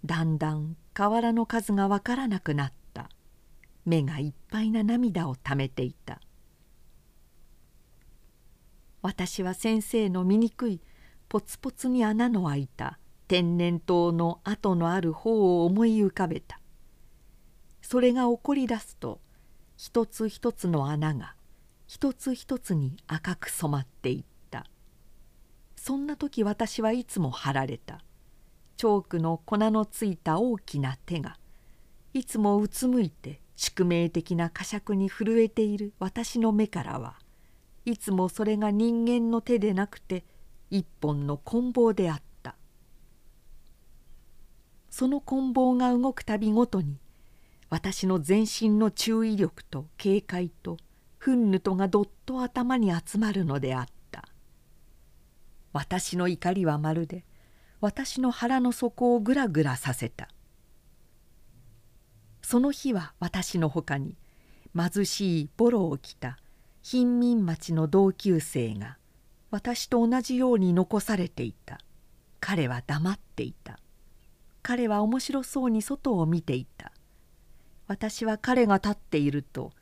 だんだん瓦の数がわからなくなった。目がいっぱいな涙をためていた。私は先生の醜いポツポツに穴の開いた天然痘の跡のある方を思い浮かべた。それが起こり出すと一つ一つの穴が一つ一つに赤く染まっていった。そんな時私はいつも貼られた。チョークの粉のついた大きな手がいつもうつむいて宿命的な呵責に震えている私の目からはいつもそれが人間の手でなくて一本の棍棒であった。その棍棒が動くたびごとに私の全身の注意力と警戒と憤怒とがどっと頭に集まるのであった。私の怒りはまるで私の腹の底をぐらぐらさせた。その日は私のほかに貧しいボロを着た貧民町の同級生が私と同じように残されていた。彼は黙っていた。彼は面白そうに外を見ていた。私は彼が立っていると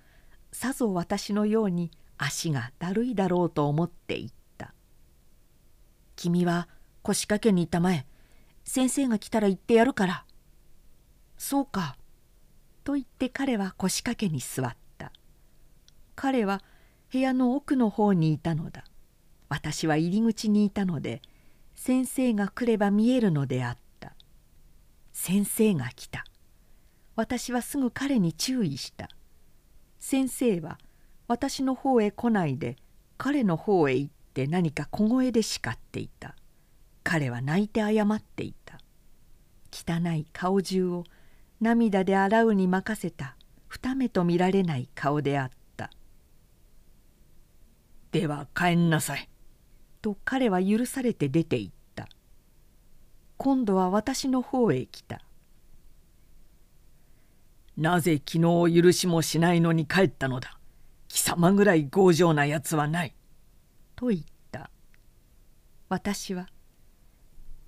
さぞ私のように足がだるいだろうと思っていった「君は腰掛けに行ったまえ先生が来たら言ってやるから」「そうか」と言って彼は腰掛けに座った。彼は部屋の奥の方にいたのだ。私は入り口にいたので先生が来れば見えるのであった。先生が来た。私はすぐ彼に注意した。先生は私の方へ来ないで彼の方へ行って何か小声で叱っていた。彼は泣いて謝っていた。汚い顔中を涙で洗うに任せた。二目と見られない顔であった「では帰んなさい」と彼は許されて出て行った。今度は私の方へ来た「なぜ昨日許しもしないのに帰ったのだ。貴様ぐらい強情なやつはない」と言った。私は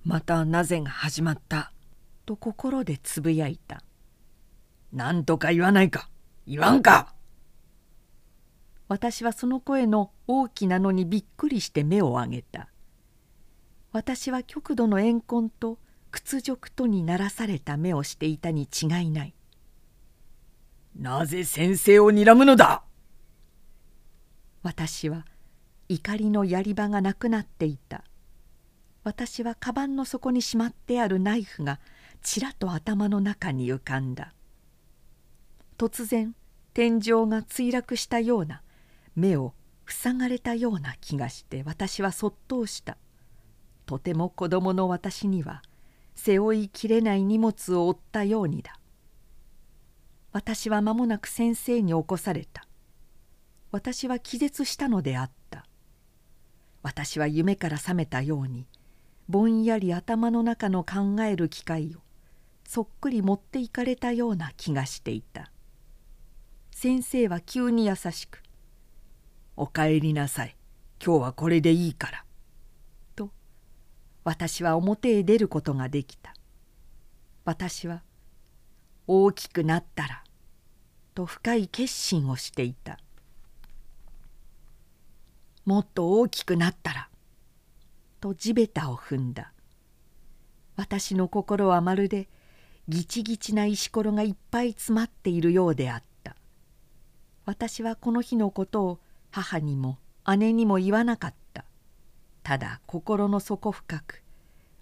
またなぜが始まった」と心でつぶやいた「何とか言わないか。言わんか!」私はその声の大きなのにびっくりして目を上げた。私は極度の怨恨と屈辱とにならされた目をしていたに違いないなぜ先生を睨むのだ？私は怒りのやり場がなくなっていた。私はカバンの底にしまってあるナイフがちらと頭の中に浮かんだ。突然天井が墜落したような目を塞がれたような気がして私はそっとした。とても子供の私には背負いきれない荷物を負ったようにだ。私は間もなく先生に起こされた。私は気絶したのであった。私は夢から覚めたようにぼんやり頭の中の考える機会をそっくり持っていかれたような気がしていた。先生は急に優しく「おかえりなさい。今日はこれでいいから」と私は表へ出ることができた。私は大きくなったらと深い決心をしていた。もっと大きくなったらと地べたを踏んだ。私の心はまるでギチギチな石ころがいっぱい詰まっているようであった。私はこの日のことを母にも姉にも言わなかった。ただ心の底深く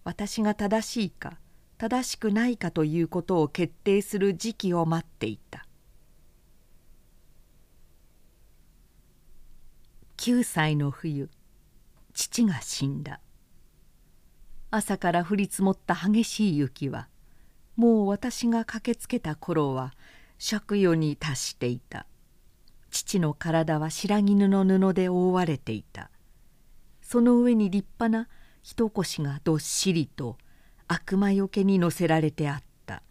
私が正しいか正しくないかということを決定する時期を待っていた。9歳の冬父が死んだ。朝から降り積もった激しい雪はもう私が駆けつけた頃は借用に達していた。父の体は白絹の布で覆われていた。その上に立派な一腰がどっしりと悪魔よけに乗せられてあった。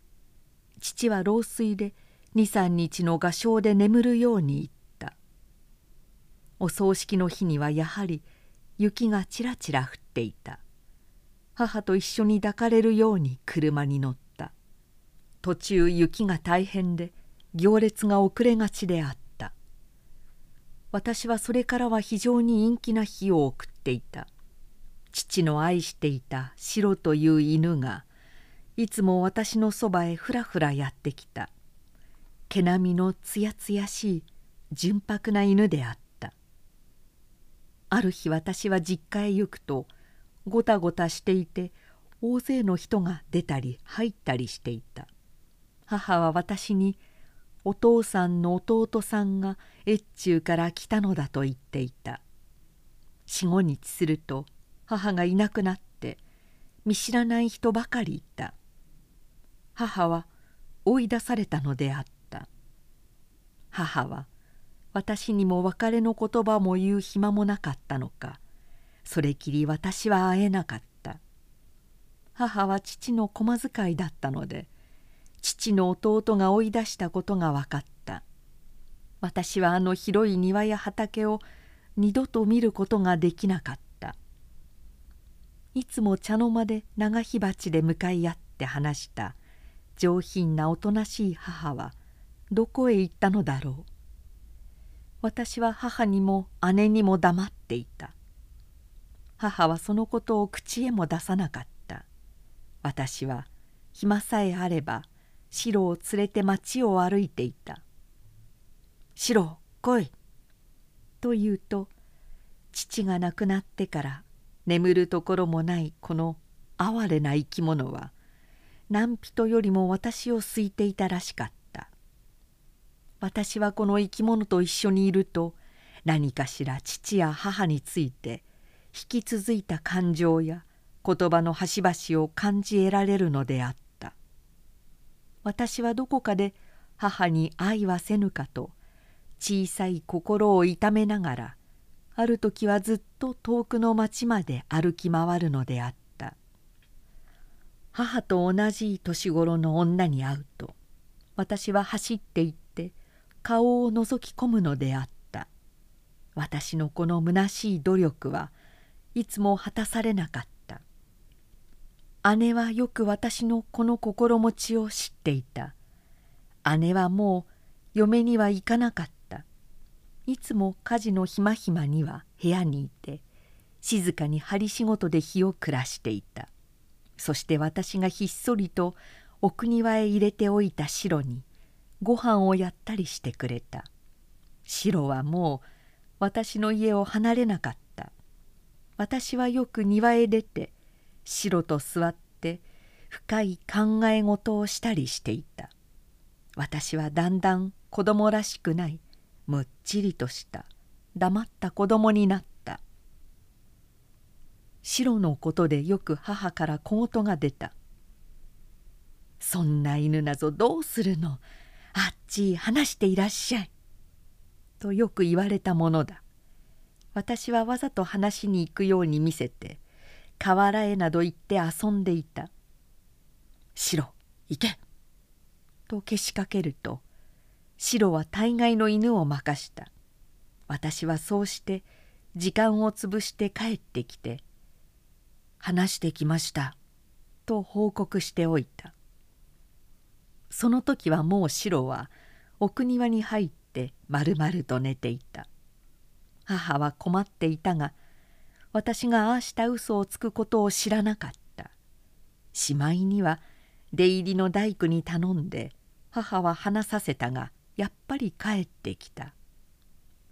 父は老衰で23日の画商で眠るように言った。お葬式の日にはやはり雪がちらちら降っていた。母と一緒に抱かれるように車に乗った。途中雪が大変で行列が遅れがちであった。私はそれからは非常に陰気な日を送っていた。父の愛していたシロという犬がいつも私のそばへふらふらやってきた。毛並みのつやつやしい純白な犬であった。ある日私は実家へ行くとごたごたしていて大勢の人が出たり入ったりしていた。母は私にお父さんの弟さんが越中から来たのだと言っていた。四五日すると母がいなくなって見知らない人ばかりいた。母は追い出されたのであった。母は私にも別れの言葉も言う暇もなかったのかそれきり私は会えなかった。母は父の駒遣いだったので父の弟が追い出したことが分かった。私はあの広い庭や畑を二度と見ることができなかった。いつも茶の間で長火鉢で向かい合って話した。上品なおとなしい母はどこへ行ったのだろう。私は母にも姉にも黙っていた。母はそのことを口へも出さなかった。私は暇さえあれば白を連れて町を歩いていた「白来い」と言うと父が亡くなってから眠るところもないこの哀れな生き物は何人よりも私を好いていたらしかった。私はこの生き物と一緒にいると何かしら父や母について引き続いた感情や言葉の端々を感じ得られるのであった。私はどこかで母に愛はせぬかと小さい心を痛めながらある時はずっと遠くの町まで歩き回るのであった。母と同じ年頃の女に会うと私は走って行って顔を覗き込むのであった。私のこの虚しい努力はいつも果たされなかった。姉はよく私のこの心持ちを知っていた。姉はもう嫁には行かなかった。いつも家事のひまひまには部屋にいて静かに針仕事で日を暮らしていた。そして私がひっそりと奥庭へ入れておいた白にご飯をやったりしてくれた。白はもう私の家を離れなかった。私はよく庭へ出て白と座って深い考え事をしたりしていた。私はだんだん子供らしくない。むっちりとした。黙った子供になった。白のことでよく母から小言が出た「そんな犬なぞどうするの？あっち話していらっしゃい」とよく言われたものだ。私はわざと話しに行くように見せて河原へなど行って遊んでいた「白行け!」とけしかけると白は大概の犬を任した。私はそうして時間を潰して帰ってきて「話してきました」と報告しておいた。その時はもう白は奥庭に入って丸々と寝ていた。母は困っていたが私がああした嘘をつくことを知らなかった。しまいには出入りの大工に頼んで母は話させたがやっぱり帰ってきた。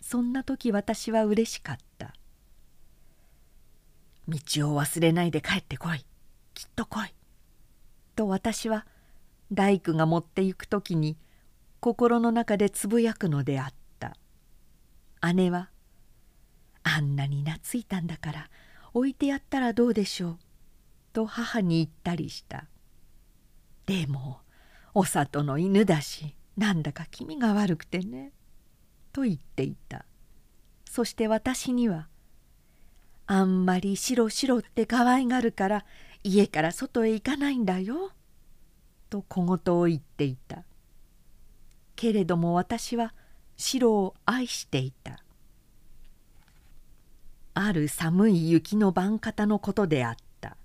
そんな時私は嬉しかった「道を忘れないで帰ってこい。きっと来い」と私は大工が持って行く時に心の中でつぶやくのであった。姉は「あんなに懐いたんだから置いてやったらどうでしょう」と母に言ったりした。でもお里の犬だしなんだか気味が悪くてねと言っていた。そして私には「あんまり白白って可愛がるから家から外へ行かないんだよ」と小言を言っていた。けれども私は白を愛していた。ある寒い雪の晩方のことであった。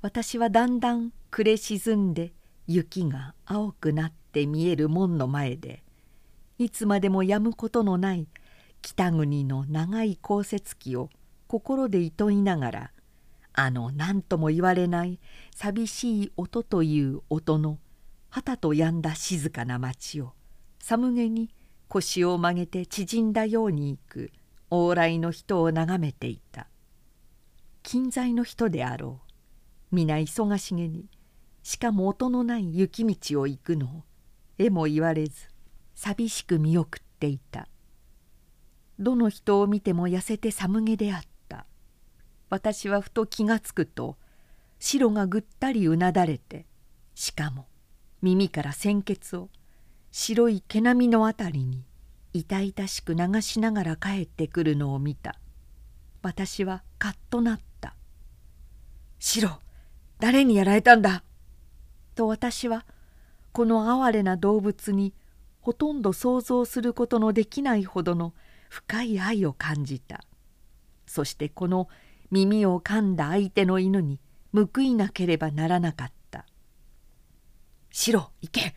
私はだんだん暮れ沈んで雪が青くなって見える門の前でいつまでもやむことのない北国の長い降雪期を心でいといながらあの何とも言われない寂しい音という音のはたとやんだ静かな町を寒げに腰を曲げて縮んだように行く往来の人を眺めていた。近在の人であろう。皆忙しげにしかも音のない雪道を行くのをえも言われず寂しく見送っていた。どの人を見ても痩せて寒げであった。私はふと気がつくと白がぐったりうなだれてしかも耳から鮮血を白い毛並みのあたりに痛々しく流しながら帰ってくるのを見た。私はカッとなった「白誰にやられたんだ!」と私はこの哀れな動物にほとんど想像することのできないほどの深い愛を感じた。そしてこの耳を噛んだ相手の犬に報いなければならなかった「白行け。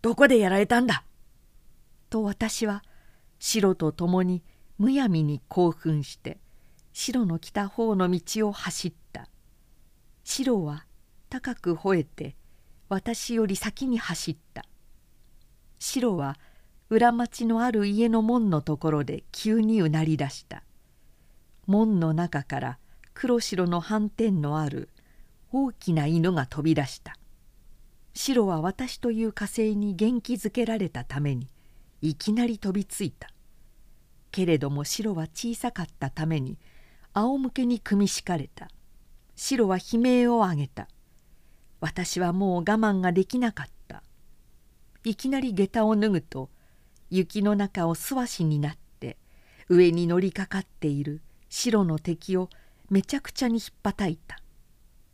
どこでやられたんだ!」と私は白と共にむやみに興奮して白の来た方の道を走った。白は高く吠えて私より先に走った。白は裏町のある家の門のところで急にうなり出した。門の中から黒白の斑点のある大きな犬が飛び出した。白は私という火星に元気づけられたためにいきなり飛びついた。けれども白は小さかったために仰向けに組み敷かれた。白は悲鳴を上げた。私はもう我慢ができなかった。いきなり下駄を脱ぐと雪の中を素足になって上に乗りかかっている白の敵をめちゃくちゃにひっぱたいた。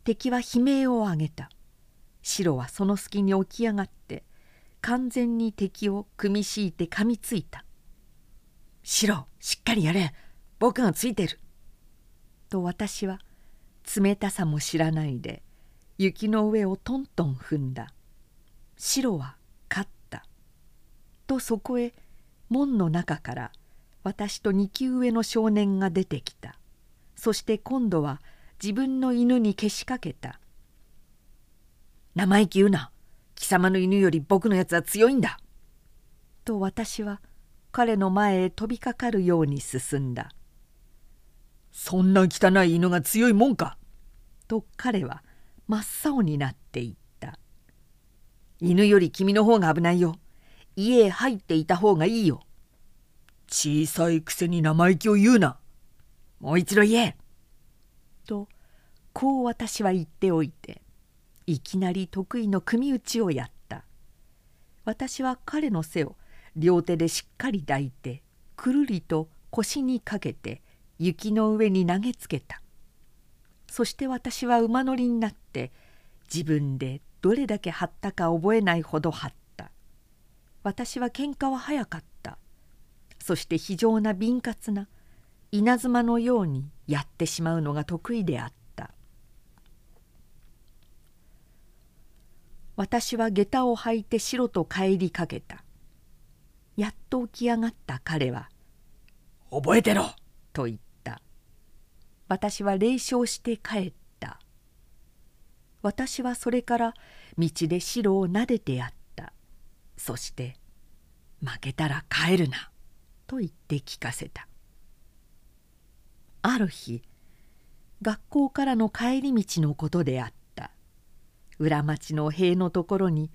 敵は悲鳴を上げた。白はその隙に起き上がって完全に敵を組み敷いて噛みついた「白しっかりやれ。僕がついてる」と私は冷たさも知らないで雪の上をトントン踏んだ。白は勝った。とそこへ門の中から私と2級上の少年が出てきた。そして今度は自分の犬にけしかけた「生意気言うな。貴様の犬より僕のやつは強いんだ」と私は彼の前へ飛びかかるように進んだ「そんな汚い犬が強いもんか!」と彼は真っ青になっていった「犬より君の方が危ないよ。家へ入っていた方がいいよ。小さいくせに生意気を言うな。もう一度言え」とこう私は言っておいていきなり得意の組打ちをやった。私は彼の背を両手でしっかり抱いてくるりと腰にかけて雪の上に投げつけた。そして私は馬乗りになって自分でどれだけ張ったか覚えないほど張った。私は喧嘩は早かった。そして非常な敏捷な稲妻のようにやってしまうのが得意であった。私は下駄を履いて白と帰りかけた。やっと起き上がった彼は「覚えてろ!」と言った私は霊笑して帰った。私はそれから道で白を撫でてやった。そして「負けたら帰るな」と言って聞かせた。ある日学校からの帰り道のことであった。裏町の塀のところに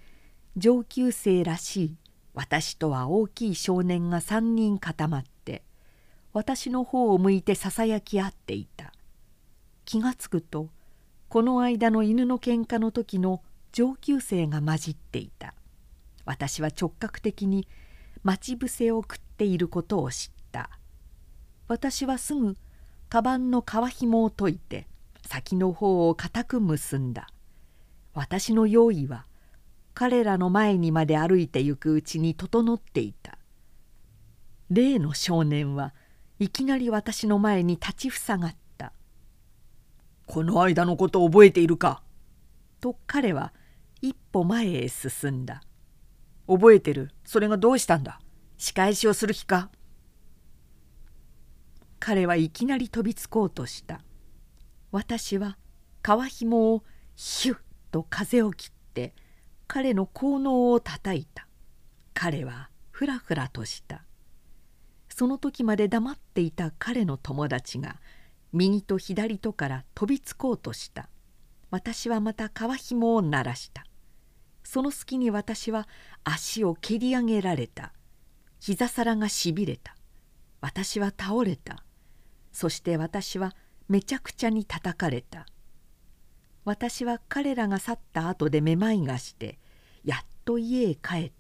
上級生らしい私とは大きい少年が3人固まって私の方を向いてささやき合っていた。気がつくとこの間の犬の喧嘩の時の上級生が混じっていた。私は直角的に待ち伏せを食っていることを知った。私はすぐカバンの皮紐を解いて先の方を固く結んだ。私の用意は彼らの前にまで歩いてゆくうちに整っていた。例の少年はいきなり私の前に立ちふさがった「この間のこと覚えているか?」と彼は一歩前へ進んだ「覚えてる？それがどうしたんだ？仕返しをする気か?」彼はいきなり飛びつこうとした。私は皮紐をヒュッと風を切って彼の効能をたたいた。彼はふらふらとしたその時まで黙っていた彼の友達が右と左とから飛びつこうとした。私はまた皮紐を鳴らした。その隙に私は足を蹴り上げられた。膝皿がしびれた。私は倒れた。そして私はめちゃくちゃに叩かれた。私は彼らが去った後でめまいがしてやっと家へ帰った。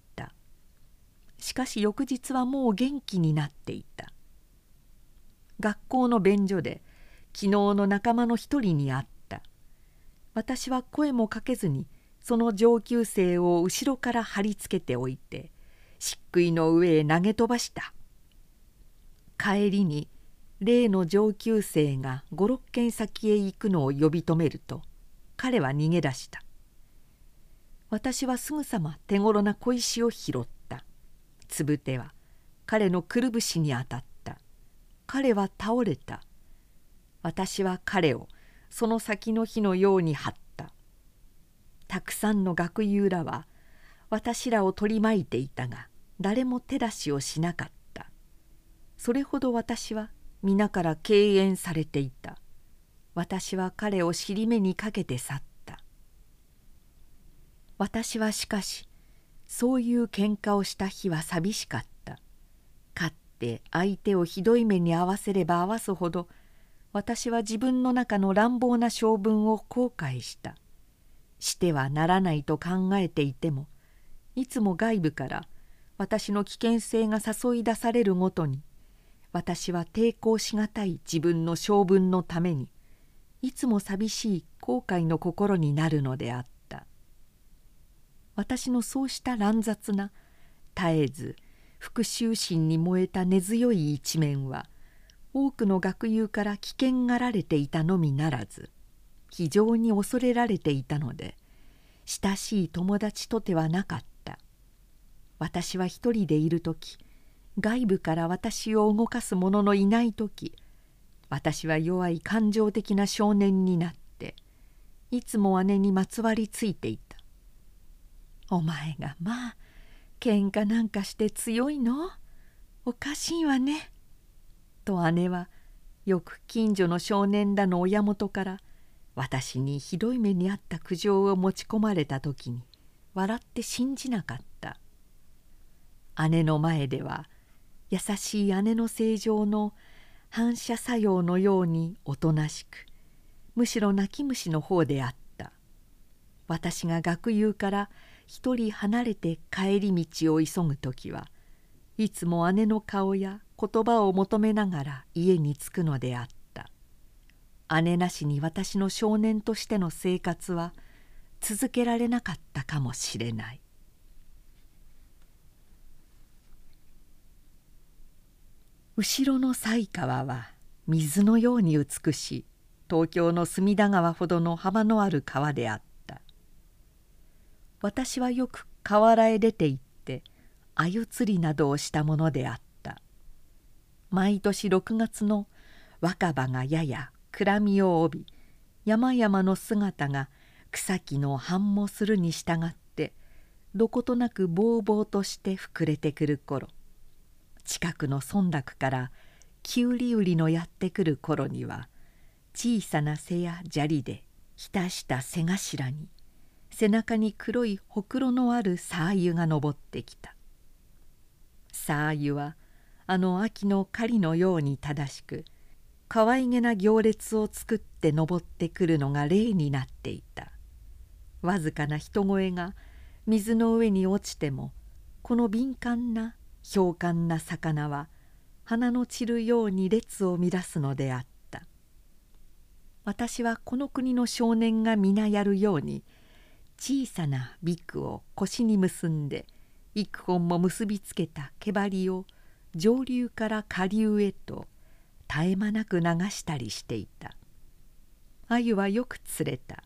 しかし翌日はもう元気になっていた。学校の便所で昨日の仲間の一人に会った。私は声もかけずにその上級生を後ろから貼り付けておいて漆喰の上へ投げ飛ばした。帰りに例の上級生が56軒先へ行くのを呼び止めると彼は逃げ出した。私はすぐさま手ごろな小石を拾った。つぶては彼のくるぶしに当たった。彼は倒れた。私は彼をその先の日のように張った。たくさんの学友らは私らを取り巻いていたが誰も手出しをしなかった。それほど私は皆から敬遠されていた。私は彼を尻目にかけて去った。私はしかしそういう喧嘩をした日は寂しかった。勝って相手をひどい目に遭わせれば遭わすほど私は自分の中の乱暴な性分を後悔した。してはならないと考えていてもいつも外部から私の危険性が誘い出されるごとに私は抵抗しがたい自分の性分のためにいつも寂しい後悔の心になるのであった。私のそうした乱雑な絶えず復讐心に燃えた根強い一面は多くの学友から危険がられていたのみならず非常に恐れられていたので親しい友達とてはなかった。私は一人でいる時外部から私を動かす者のいない時私は弱い感情的な少年になっていつも姉にまつわりついていた「お前がまあ喧嘩なんかして強いの？おかしいわね」と姉はよく近所の少年らの親元から私にひどい目にあった苦情を持ち込まれた時に笑って信じなかった。姉の前では優しい姉の正常の反射作用のようにおとなしくむしろ泣き虫の方であった。私が学友から一人離れて帰り道を急ぐ時はいつも姉の顔や言葉を求めながら家に着くのであった。姉なしに私の少年としての生活は続けられなかったかもしれない。後ろの犀川は水のように美しい。東京の隅田川ほどの幅のある川であった。私はよく河原へ出て行って鮎釣りなどをしたものであった。毎年6月の若葉がやや暗みを帯び山々の姿が草木の繁茂するに従ってどことなくぼうぼうとして膨れてくる頃近くの村落からきゅうり売りのやってくる頃には小さな背や砂利で浸した背頭に背中に黒いほくろのあるサーユが登ってきた。サーユはあの秋の狩りのように正しく可愛げな行列を作って登ってくるのが例になっていた。わずかな人声が水の上に落ちてもこの敏感な氷管な魚は花の散るように列を乱すのであった。私はこの国の少年が皆やるように小さなビクを腰に結んで幾本も結びつけた毛針を上流から下流へと絶え間なく流したりしていた。鮎はよく釣れた。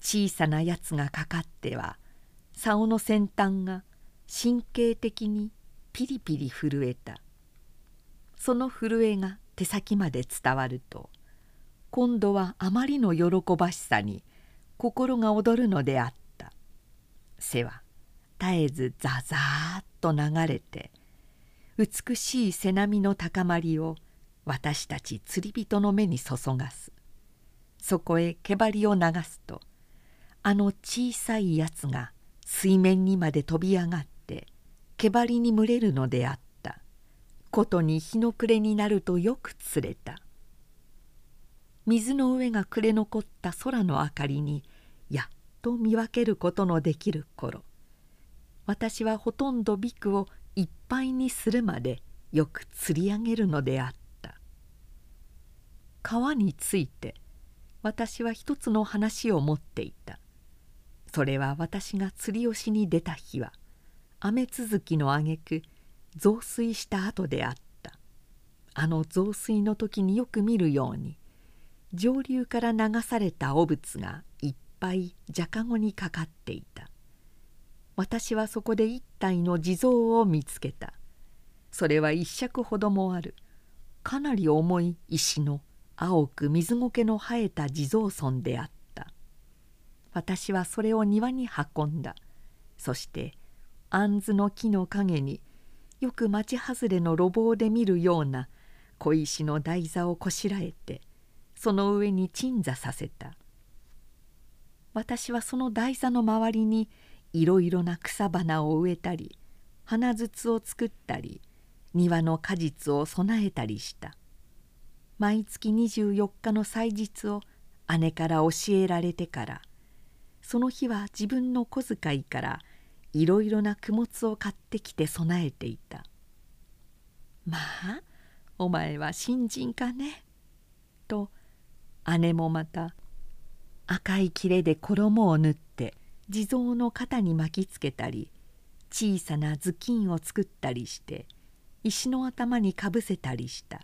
小さなやつがかかっては竿の先端が神経的にピリピリ震えた。その震えが手先まで伝わると今度はあまりの喜ばしさに心が躍るのであった。背は絶えずザザーッと流れて美しい背波の高まりを私たち釣り人の目に注がす。そこへ毛針を流すとあの小さいやつが水面にまで飛び上がって毛針に群れるのであった。ことに日の暮れになるとよく釣れた。水の上が暮れ残った空の明かりにやっと見分けることのできる頃。私はほとんどビクをいっぱいにするまでよく釣り上げるのであった。川について私は一つの話を持っていた。それは私が釣りをしに出た日は雨続きのあげく増水した後であった。あの増水の時によく見るように上流から流された汚物がいっぱいじゃかごにかかっていた。私はそこで一体の地蔵を見つけた。それは一尺ほどもある。かなり重い石の青く水苔の生えた地蔵村であった。私はそれを庭に運んだ。そして杏の木の陰によく町外れの路傍で見るような小石の台座をこしらえてその上に鎮座させた。私はその台座の周りにいろいろな草花を植えたり花筒を作ったり庭の果実を備えたりした。毎月24日の祭日を姉から教えられてからその日は自分の小遣いからいろいろな供物を買ってきて備えていた「まあお前は新人かね」と姉もまた赤い切れで衣を縫って地蔵の肩に巻きつけたり小さな頭巾を作ったりして石の頭にかぶせたりした。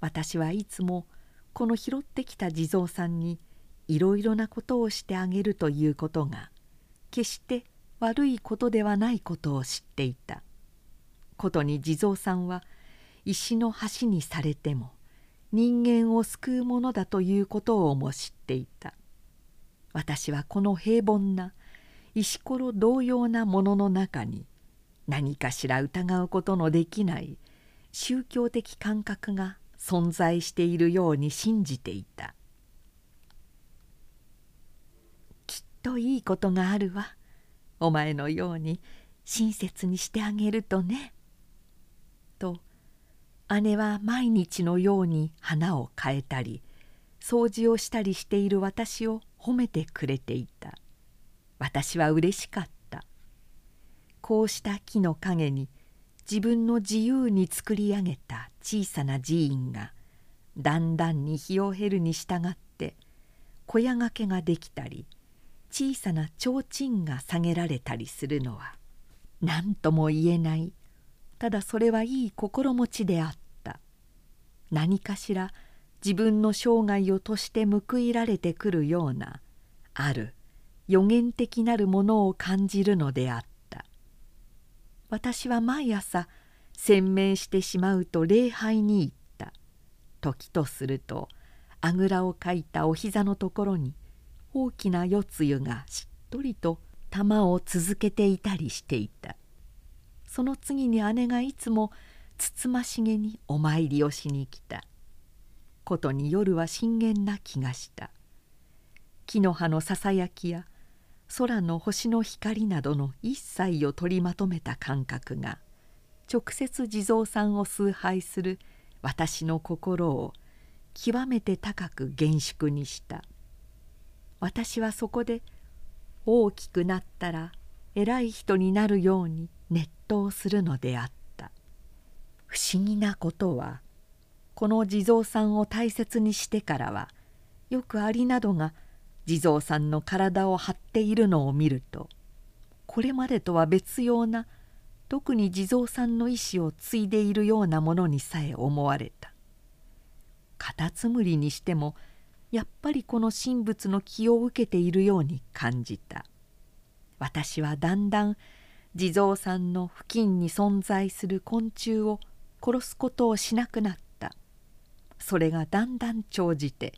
私はいつもこの拾ってきた地蔵さんにいろいろなことをしてあげるということが決して悪いことではないことを知っていた。ことに地蔵さんは石の橋にされても人間を救うものだということをも知っていた。私はこの平凡な石ころ同様なものの中に何かしら疑うことのできない宗教的感覚が存在しているように信じていた。きっといいことがあるわ。お前のように親切にしてあげるとね」と姉は毎日のように花を変えたり掃除をしたりしている私を褒めてくれていた。私は嬉しかった。こうした木の陰に自分の自由に作り上げた小さな寺院がだんだんに日を経るに従って小屋掛けができたり小さな提灯が下げられたりするのは何とも言えないただそれはいい心持ちであった。何かしら自分の生涯をとして報いられてくるようなある予言的なるものを感じるのであった。私は毎朝洗面してしまうと礼拝に行った。時とするとあぐらをかいたお膝のところに大きな夜露がしっとりと玉を続けていたりしていた。その次に姉がいつもつつましげにお参りをしに来た。ことに夜は深遠な気がした。木の葉のささやきや空の星の光などの一切を取りまとめた感覚が直接地蔵さんを崇拝する私の心を極めて高く厳粛にした。私はそこで大きくなったら偉い人になるように熱湯するのであった。不思議なことはこの地蔵さんを大切にしてからはよくアリなどが地蔵さんの体を張っているのを見るとこれまでとは別様な特に地蔵さんの意志を継いでいるようなものにさえ思われた。カタツムリにしてもやっぱりこの神仏の気を受けているように感じた。私はだんだん地蔵さんの付近に存在する昆虫を殺すことをしなくなった。それがだんだん長じて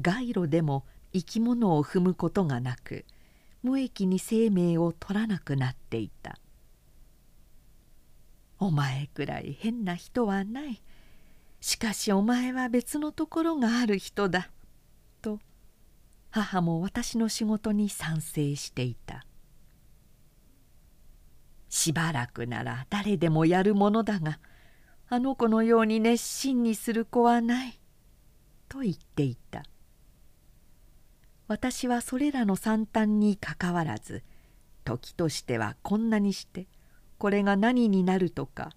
街路でも生き物を踏むことがなく無益に生命を取らなくなっていた。お前くらい変な人はない。しかしお前は別のところがある人だ」と母も私の仕事に賛成していた。しばらくなら誰でもやるものだがあの子のように熱心にする子はない」と言っていた。私はそれらの惨憺にかかわらず時としてはこんなにしてこれが何になるとか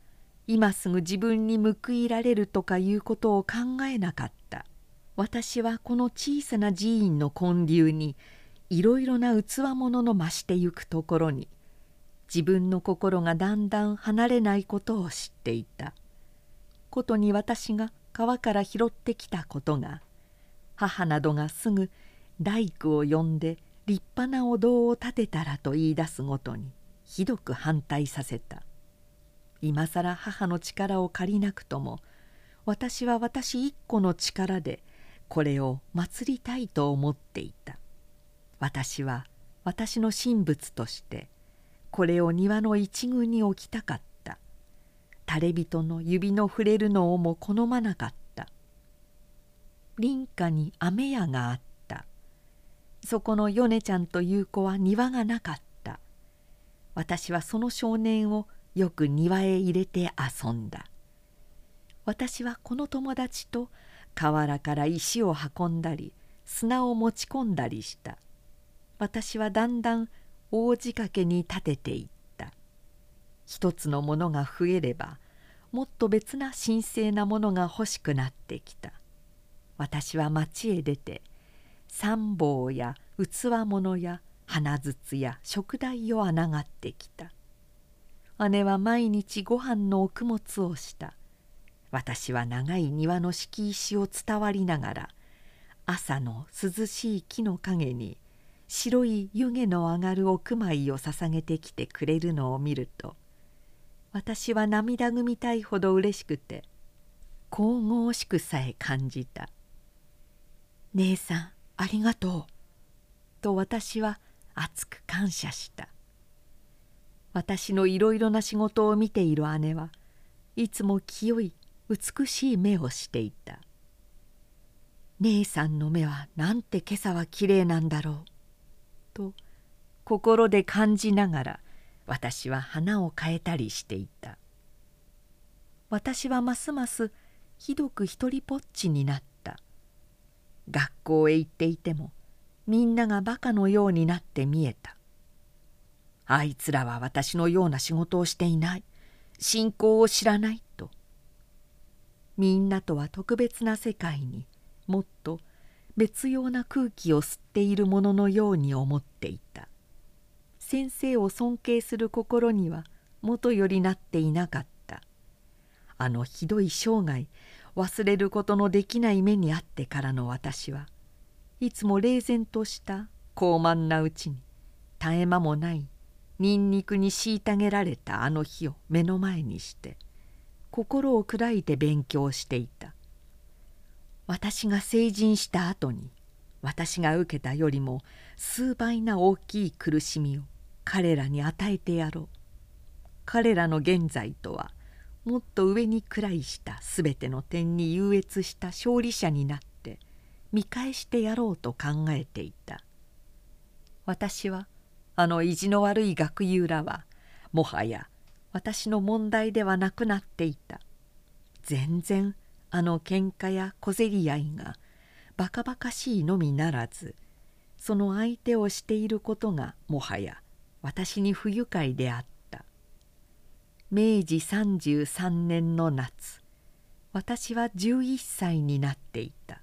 今すぐ自分に報いられるとかいうことを考えなかった。私はこの小さな寺院の建立にいろいろな器物の増してゆくところに自分の心がだんだん離れないことを知っていた。ことに私が川から拾ってきたことが母などがすぐ大工を呼んで立派なお堂を建てたらと言い出すごとにひどく反対させた。今更母の力を借りなくとも私は私一個の力でこれを祭りたいと思っていた。私は私の神仏としてこれを庭の一宮に置きたかった。垂れ人の指の触れるのをも好まなかった。林家に雨屋があった。そこの米ちゃんという子は庭がなかった。私はその少年をよく庭へ入れて遊んだ。私はこの友達と河原から石を運んだり砂を持ち込んだりした。私はだんだん大仕掛けに立てていった。一つのものが増えればもっと別な神聖なものが欲しくなってきた。私は町へ出て三宝や器物や鼻筒や食台をあながってきた。姉は毎日ご飯の供物をした。私は長い庭の敷石を伝わりながら朝の涼しい木の陰に白い湯気の上がる奥舞を捧げてきてくれるのを見ると私は涙ぐみたいほどうれしくて神々しくさえ感じた「姉さんありがとう」と私は熱く感謝した。私のいろいろな仕事を見ている姉はいつも清い美しい目をしていた。姉さんの目はなんて今朝はきれいなんだろう。と心で感じながら私は花を変えたりしていた。私はますますひどく一りぽっちになった。学校へ行っていてもみんながバカのようになって見えた。あいつらは私のような仕事をしていない。信仰を知らないと。みんなとは特別な世界にもっと別様な空気を吸っているもののように思っていた。先生を尊敬する心にはもとよりなっていなかった。あのひどい生涯忘れることのできない目にあってからの私はいつも冷然とした高慢なうちに絶え間もないニンニクに虐げられたあの日を目の前にして心を砕いて勉強していた。私が成人した後に私が受けたよりも数倍な大きい苦しみを彼らに与えてやろう。彼らの現在とはもっと上に位した全ての点に優越した勝利者になって見返してやろうと考えていた。私はあの意地の悪い学友らはもはや私の問題ではなくなっていた。全然あの喧嘩や小競り合いがバカバカしいのみならずその相手をしていることがもはや私に不愉快であった。明治33年の夏私は11歳になっていた。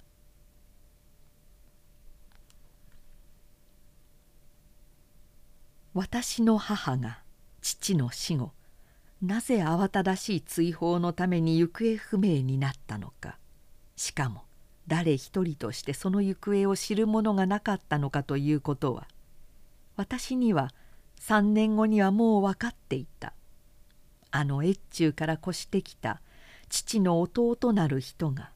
私の母が父の死後なぜ慌ただしい追放のために行方不明になったのか。しかも誰一人としてその行方を知る者がなかったのかということは私には3年後にはもう分かっていた。あの越中から越してきた父の弟なる人が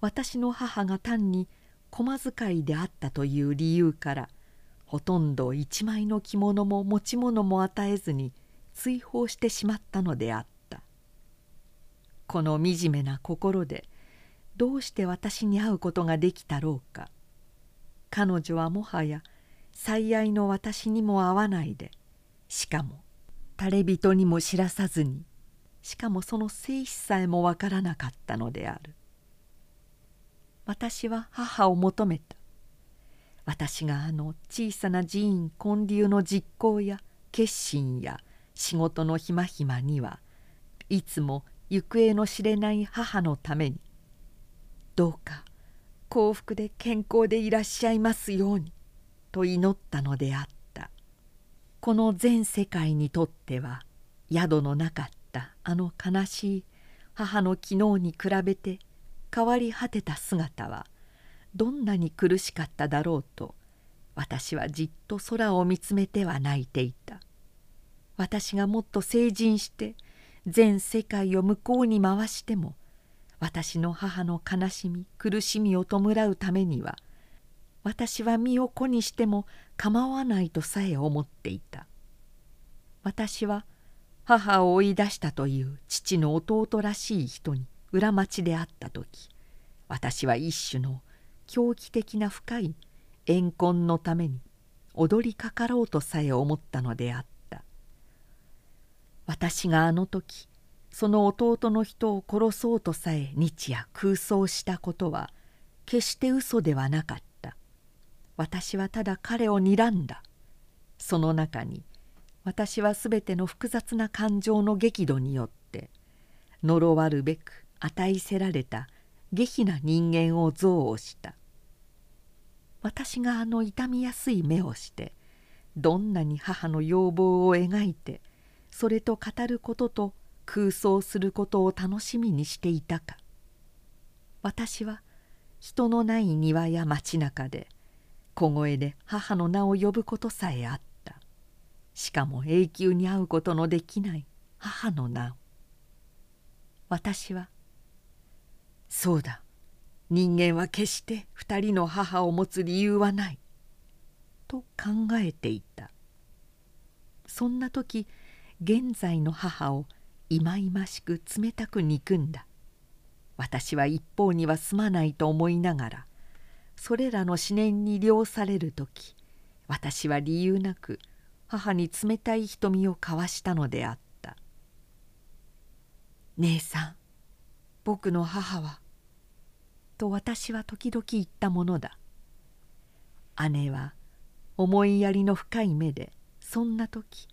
私の母が単に駒遣いであったという理由からほとんど一枚の着物も持ち物も与えずに追放してしまったのであった。この惨めな心でどうして私に会うことができたろうか。彼女はもはや最愛の私にも会わないでしかも垂れ人にも知らさずにしかもその性質さえもわからなかったのである。私は母を求めた。私があの小さな寺院建立の実行や決心や仕事のひまひまにはいつも行方の知れない母のためにどうか幸福で健康でいらっしゃいますようにと祈ったのであった。この全世界にとっては宿のなかったあの悲しい母の昨日に比べて変わり果てた姿はどんなに苦しかっただろうと私はじっと空を見つめては泣いていた。私がもっと成人して全世界を向こうに回しても私の母の悲しみ苦しみを弔うためには私は身を粉にしても構わないとさえ思っていた。私は母を追い出したという父の弟らしい人に裏町で会った時私は一種の狂気的な深い怨恨のために踊りかかろうとさえ思ったのであった。私があの時その弟の人を殺そうとさえ日夜空想したことは決して嘘ではなかった。私はただ彼を睨んだ。その中に私はすべての複雑な感情の激怒によって呪わるべく与えせられた下品な人間を憎悪した。私があの痛みやすい目をしてどんなに母の要望を描いてそれと語ることと空想することを楽しみにしていたか。私は人のない庭や街中で小声で母の名を呼ぶことさえあった。しかも永久に会うことのできない母の名を。私は「そうだ。人間は決して二人の母を持つ理由はない」と考えていた。そんな時現在の母をいまいましく冷たく憎んだ。私は一方にはすまないと思いながらそれらの思念に漁される時私は理由なく母に冷たい瞳を交わしたのであった「姉さん僕の母は」と私は時々言ったものだ。姉は思いやりの深い目でそんな時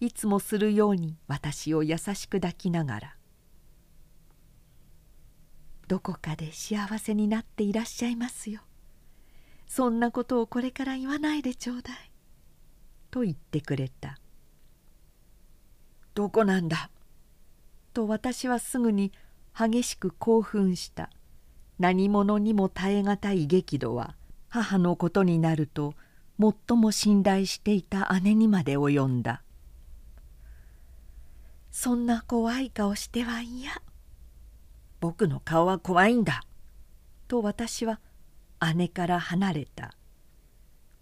いつもするように私を優しく抱きながら「どこかで幸せになっていらっしゃいますよ。そんなことをこれから言わないでちょうだい」と言ってくれた「どこなんだ?」と私はすぐに激しく興奮した。何者にも耐え難い激怒は母のことになると最も信頼していた姉にまで及んだ。そんな怖い顔しては嫌。僕の顔は怖いんだ。と私は姉から離れた。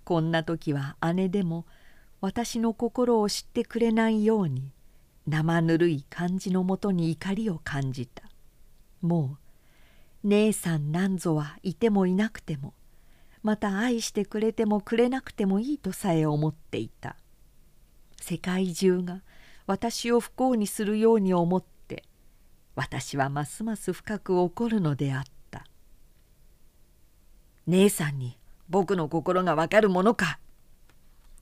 こんな時は姉でも私の心を知ってくれないように生ぬるい感じのもとに怒りを感じた。もう姉さんなんぞはいてもいなくてもまた愛してくれてもくれなくてもいいとさえ思っていた。世界中が私を不幸にするように思って私はますます深く怒るのであった「姉さんに僕の心がわかるものか!」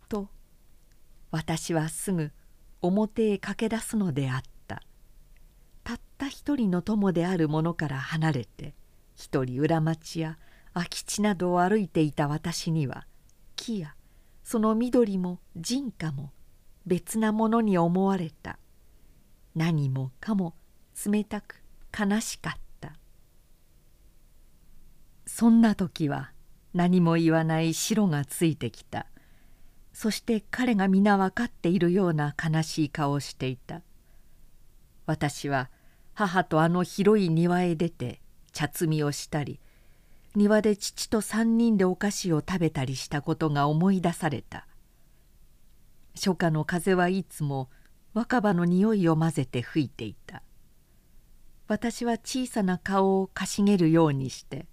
と私はすぐ表へ駆け出すのであったたった一人の友である者から離れて一人裏町や空き地などを歩いていた私には木やその緑も人家も別なものに思われた。何もかも冷たく悲しかった。そんな時は何も言わない白がついてきた。そして彼が皆分かっているような悲しい顔をしていた。私は母とあの広い庭へ出て茶摘みをしたり庭で父と三人でお菓子を食べたりしたことが思い出された。初夏の風はいつも若葉の匂いを混ぜて吹いていた。私は小さな顔をかしげるようにして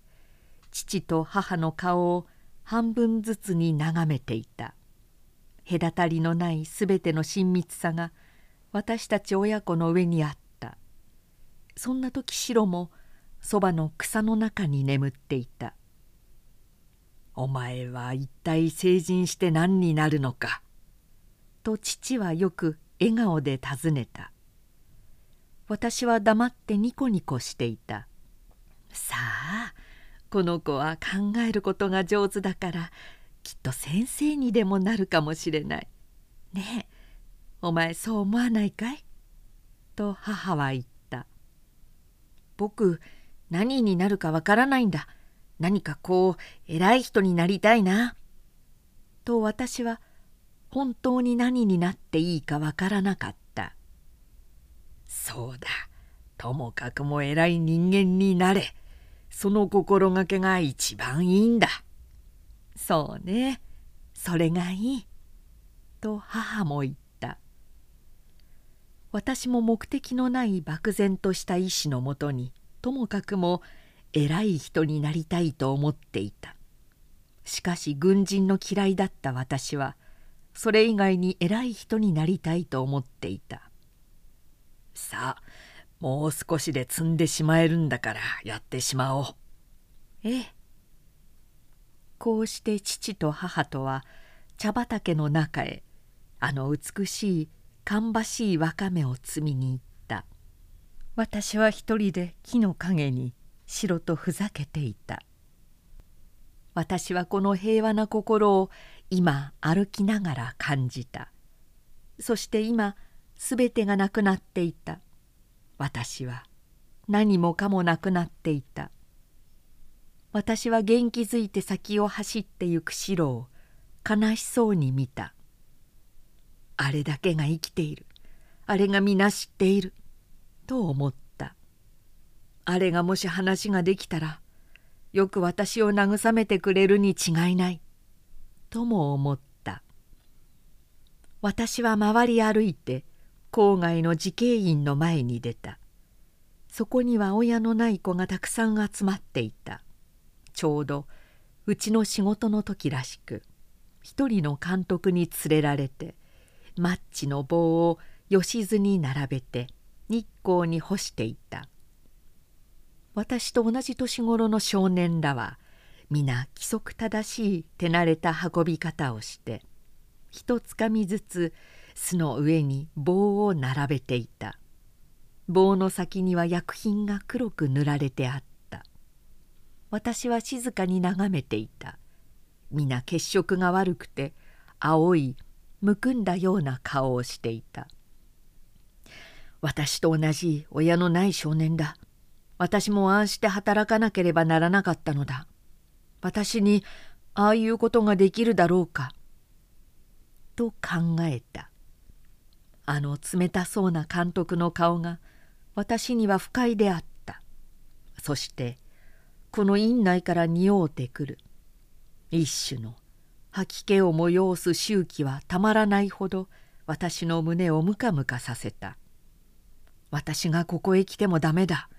父と母の顔を半分ずつに眺めていた。隔たりのないすべての親密さが私たち親子の上にあった。そんな時白もそばの草の中に眠っていた「お前は一体成人して何になるのか」と父はよく笑顔で尋ねた。私は黙ってニコニコしていた。さあこの子は考えることが上手だからきっと先生にでもなるかもしれない。ねえお前そう思わないかい?」と母は言った「僕何になるかわからないんだ。何かこう偉い人になりたいな」と私は本当に何になっていいかわからなかった「そうだ。ともかくも偉い人間になれ。その心がけが一番いいんだ」そうね。それがいい。と母も言った。私も目的のない漠然とした意志のもとにともかくも偉い人になりたいと思っていた。しかし軍人の嫌いだった私はそれ以外に偉い人になりたいと思っていた。さあもう少しで積んでしまえるんだからやってしまおう。ええ。こうして父と母とは茶畑の中へあの美しい芳しいわかめを摘みに行った。私は一人で木の陰に白とふざけていた。私はこの平和な心を今歩きながら感じた。そして今すべてがなくなっていた。私は何もかもなくなっていた。私は元気づいて先を走ってゆく白を悲しそうに見た。あれだけが生きている。あれが皆知っている。と思った。あれがもし話ができたらよく私を慰めてくれるに違いない。とも思った。私は回り歩いて郊外の慈恵院の前に出た。そこには親のない子がたくさん集まっていた。ちょうどうちの仕事の時らしく一人の監督に連れられてマッチの棒を吉津に並べて日光に干していた。私と同じ年頃の少年らは皆規則正しい手慣れた運び方をして一つかみずつ巣の上に棒を並べていた。棒の先には薬品が黒く塗られてあった。私は静かに眺めていた。皆血色が悪くて青いむくんだような顔をしていた。私と同じ親のない少年だ。私もああして働かなければならなかったのだ。私にああいうことができるだろうかと考えた。あの冷たそうな監督の顔が私には不快であった。そしてこの院内から匂うてくる一種の吐き気を催す周期はたまらないほど私の胸をムカムカさせた。私がここへ来てもダメだ。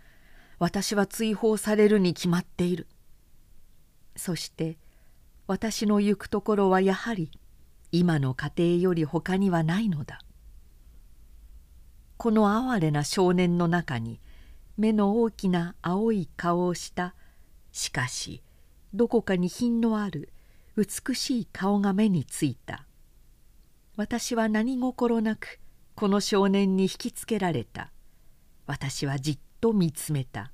私は追放されるに決まっている。そして私の行くところはやはり今の家庭より他にはないのだ。この哀れな少年の中に目の大きな青い顔をしたしかしどこかに品のある美しい顔が目についた。私は何心なくこの少年に引きつけられた。私はじっと見つめた。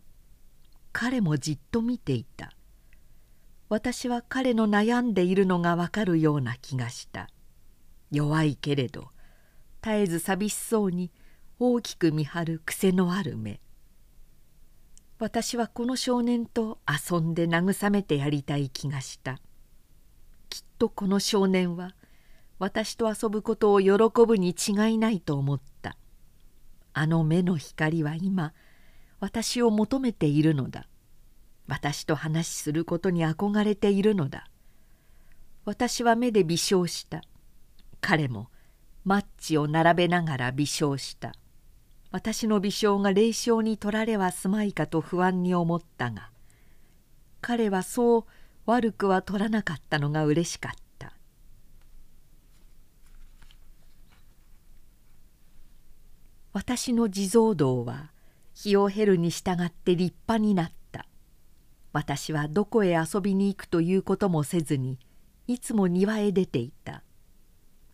彼もじっと見ていた。私は彼の悩んでいるのがわかるような気がした。弱いけれど絶えず寂しそうに大きく見張る癖のある目。私はこの少年と遊んで慰めてやりたい気がした。きっとこの少年は私と遊ぶことを喜ぶに違いないと思った。あの目の光は今私を求めているのだ。私と話することに憧れているのだ。私は目で微笑した。彼もマッチを並べながら微笑した。私の微笑が霊笑に取られはすまいかと不安に思ったが彼はそう悪くは取らなかったのがうれしかった。私の地蔵道は日を経るに従って立派になった。私はどこへ遊びに行くということもせずにいつも庭へ出ていた。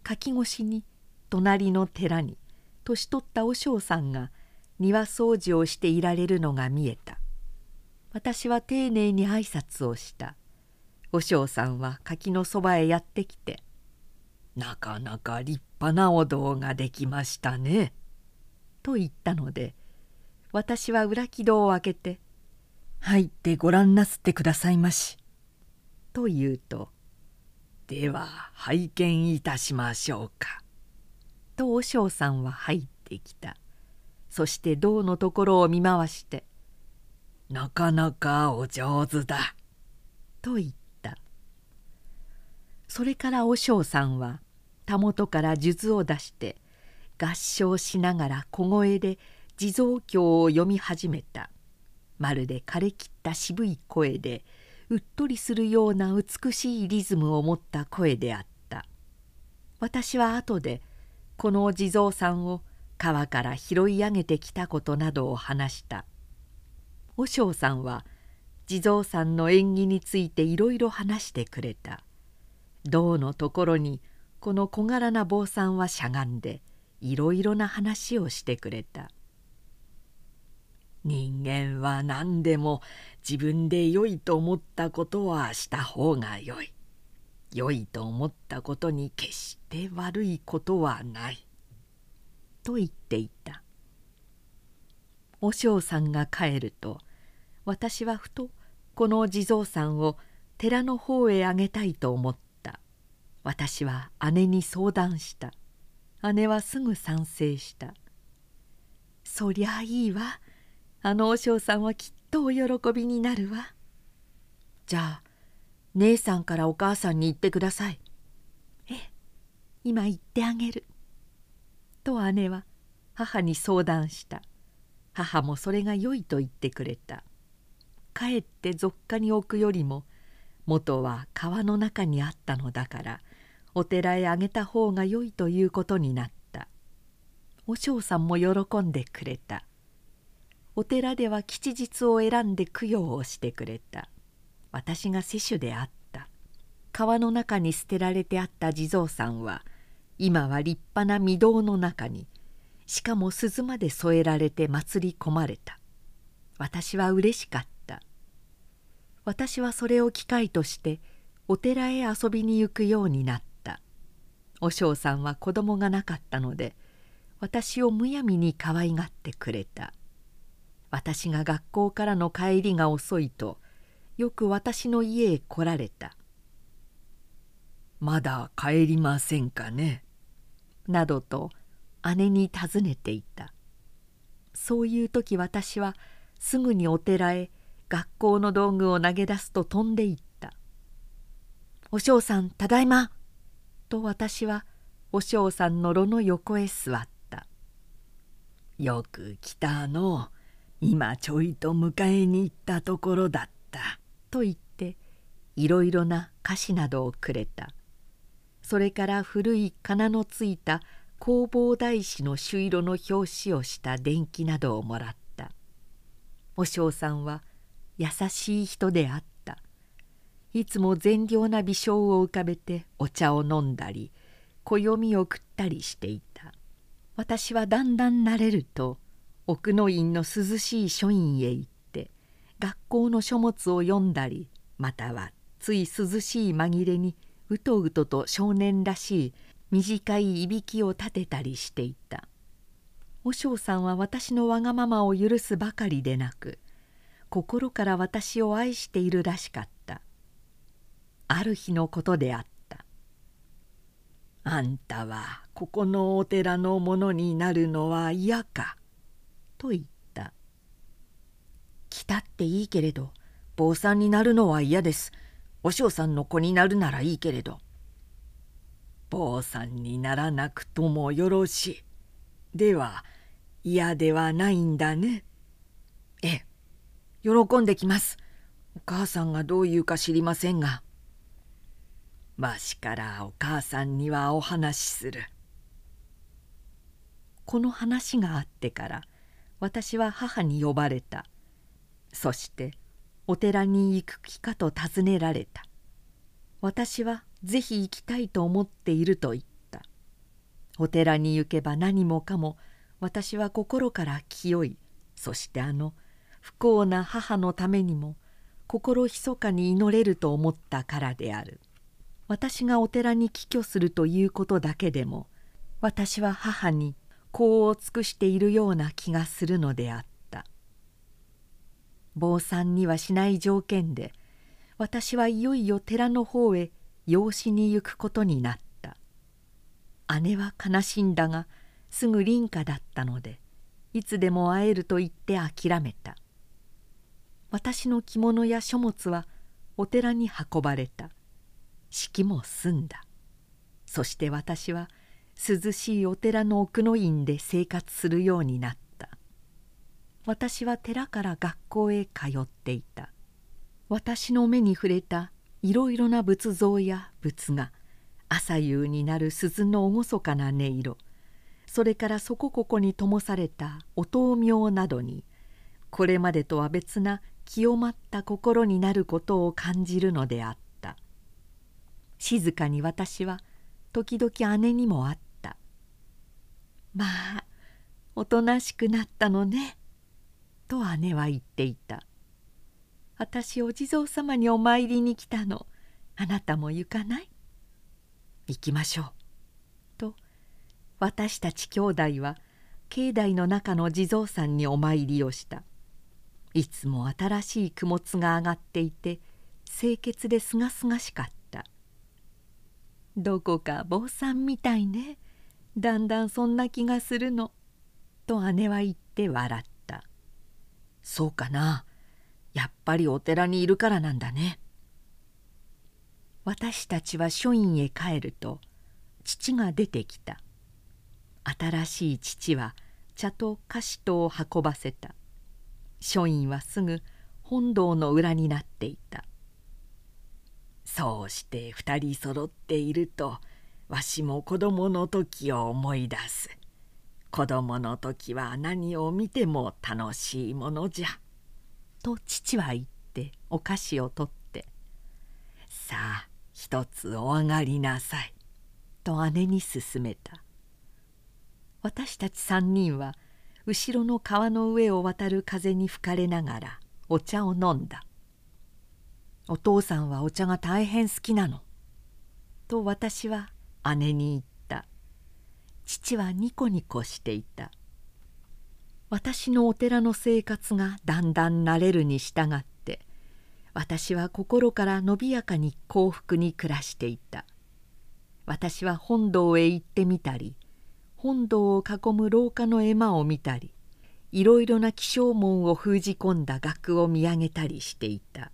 柿越しに隣の寺に年取った和尚さんが庭掃除をしていられるのが見えた。私は丁寧に挨拶をした。和尚さんは柿のそばへやってきて「なかなか立派なお堂ができましたね」と言ったので私は裏木戸を開けて「入ってご覧なすってくださいまし」と言うと「では拝見いたしましょうか」と和尚さんは入ってきた。そして銅のところを見回して「なかなかお上手だ」と言った。それから和尚さんはたもとから数珠を出して合唱しながら小声で地蔵経を読み始めた。まるで枯れきった渋い声でうっとりするような美しいリズムを持った声であった。私は後でこの地蔵さんを川から拾い上げてきたことなどを話した。和尚さんは地蔵さんの縁起についていろいろ話してくれた。銅のところにこの小柄な坊さんはしゃがんでいろいろな話をしてくれた。人間は何でも自分で良いと思ったことはした方がよい。良いと思ったことに決して悪いことはない」と言っていた。和尚さんが帰ると私はふとこの地蔵さんを寺の方へあげたいと思った。私は姉に相談した。姉はすぐ賛成した「そりゃいいわ。あの和尚さんはきっとお喜びになるわ」じゃあ姉さんからお母さんに言ってください。ええ、今言ってあげる。と姉は母に相談した。母もそれが良いと言ってくれた。かえって俗家に置くよりも元は川の中にあったのだからお寺へあげた方が良いということになった。お嬢さんも喜んでくれた。お寺では吉日を選んで供養をしてくれた。私が施主であった。川の中に捨てられてあった地蔵さんは今は立派な御堂の中にしかも鈴まで添えられて祭り込まれた。私は嬉しかった。私はそれを機会としてお寺へ遊びに行くようになった。和尚さんは子供がなかったので私をむやみに可愛がってくれた。私が学校からの帰りが遅いとよく私の家へ来られた。まだ帰りませんかね？などと姉に尋ねていた。そういう時私はすぐにお寺へ学校の道具を投げ出すと飛んでいった。お嬢さんただいまと私はお嬢さんの炉の横へ座った。よく来たの。今ちょいと迎えに行ったところだった。と言っていろいろな菓子などをくれた。それから古い金のついた弘法大師の朱色の表紙をした電気などをもらった。和尚さんは優しい人であった。いつも善良な微笑を浮かべてお茶を飲んだり暦を食ったりしていた。私はだんだん慣れると奥の院の涼しい書院へ行って学校の書物を読んだりまたはつい涼しい紛れにうとうとと少年らしい短いいびきを立てたりしていた。和尚さんは私のわがままを許すばかりでなく心から私を愛しているらしかった。ある日のことであった「あんたはここのお寺のものになるのは嫌か」と言った「来たっていいけれど坊さんになるのは嫌です。お嬢さんの子になるならいいけれど」坊さんにならなくともよろしい。では嫌ではないんだね。ええ。喜んできます。お母さんがどう言うか知りませんが。わしからお母さんにはお話しする。この話があってから私は母に呼ばれた。そしてお寺に行く気かと尋ねられた。私はぜひ行きたいと思っていると言った。お寺に行けば何もかも私は心から清い。そしてあの不幸な母のためにも心ひそかに祈れると思ったからである。私がお寺に帰居するということだけでも私は母に功を尽くしているような気がするのであった。坊さんにはしない条件で私はいよいよ寺の方へ養子に行くことになった。姉は悲しんだがすぐ凛花だったのでいつでも会えると言って諦めた。私の着物や書物はお寺に運ばれた。式も済んだ。そして私は涼しいお寺の奥の院で生活するようになった。私は寺から学校へ通っていた。私の目に触れたいろいろな仏像や仏画朝夕になる鈴の厳かな音色それからそこここに灯されたお灯明などにこれまでとは別な清まった心になることを感じるのであった。静かに私は時々姉にも会っ「まあおとなしくなったのね」と姉は言っていた「私お地蔵様にお参りに来たの。あなたも行かない?」「行きましょう」と私たち兄弟は境内の中の地蔵さんにお参りをした。いつも新しい供物が上がっていて清潔ですがすがしかった。どこか坊さんみたいね。だんだんそんな気がするの。と姉は言って笑った。そうかな。やっぱりお寺にいるからなんだね。私たちは書院へ帰ると父が出てきた。新しい父は茶と菓子とを運ばせた。書院はすぐ本堂の裏になっていた。そうして二人揃っているとわしも子供の時を思い出す。子供の時は何を見ても楽しいものじゃ」と父は言ってお菓子を取って「さあ一つお上がりなさい」と姉に勧めた。私たち三人は後ろの川の上を渡る風に吹かれながらお茶を飲んだ「お父さんはお茶が大変好きなの」と私は姉に言った。父はニコニコしていた。私のお寺の生活がだんだん慣れるに従って私は心から伸びやかに幸福に暮らしていた。私は本堂へ行ってみたり本堂を囲む廊下の絵馬を見たりいろいろな気象門を封じ込んだ額を見上げたりしていた。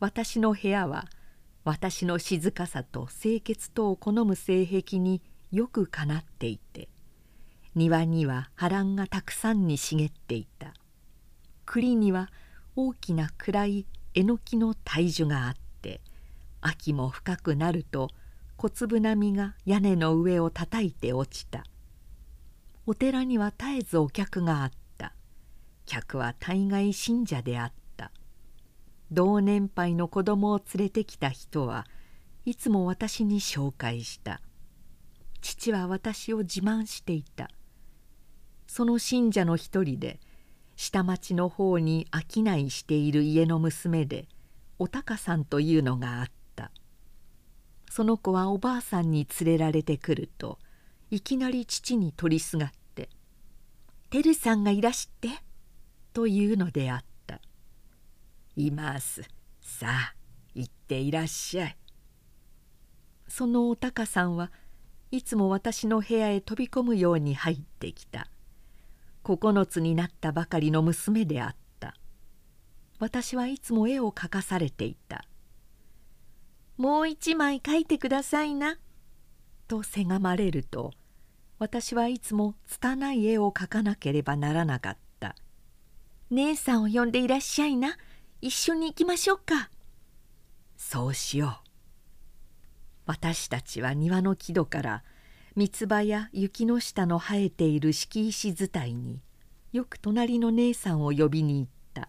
私の部屋は私の静かさと清潔とを好む性癖によくかなっていて庭には波乱がたくさんに茂っていた。栗には大きな暗いえのきの大樹があって秋も深くなると小粒波が屋根の上をたたいて落ちた。お寺には絶えずお客があった。客は大概信者であった。同年配の子供を連れてきた人はいつも私に紹介した。父は私を自慢していた。その信者の一人で下町の方に商いしている家の娘でお高さんというのがあった。その子はおばあさんに連れられてくるといきなり父に取りすがって「てるさんがいらして」というのであった「います。さあ行っていらっしゃい」そのお高さんはいつも私の部屋へ飛び込むように入ってきた。9つになったばかりの娘であった。私はいつも絵を描かされていた「もう一枚描いてくださいな」とせがまれると私はいつも拙い絵を描かなければならなかった「姉さんを呼んでいらっしゃいな。一緒に行きましょうか」そうしよう。私たちは庭の木戸から三つ葉や雪の下の生えている敷石伝いによく隣の姉さんを呼びに行った。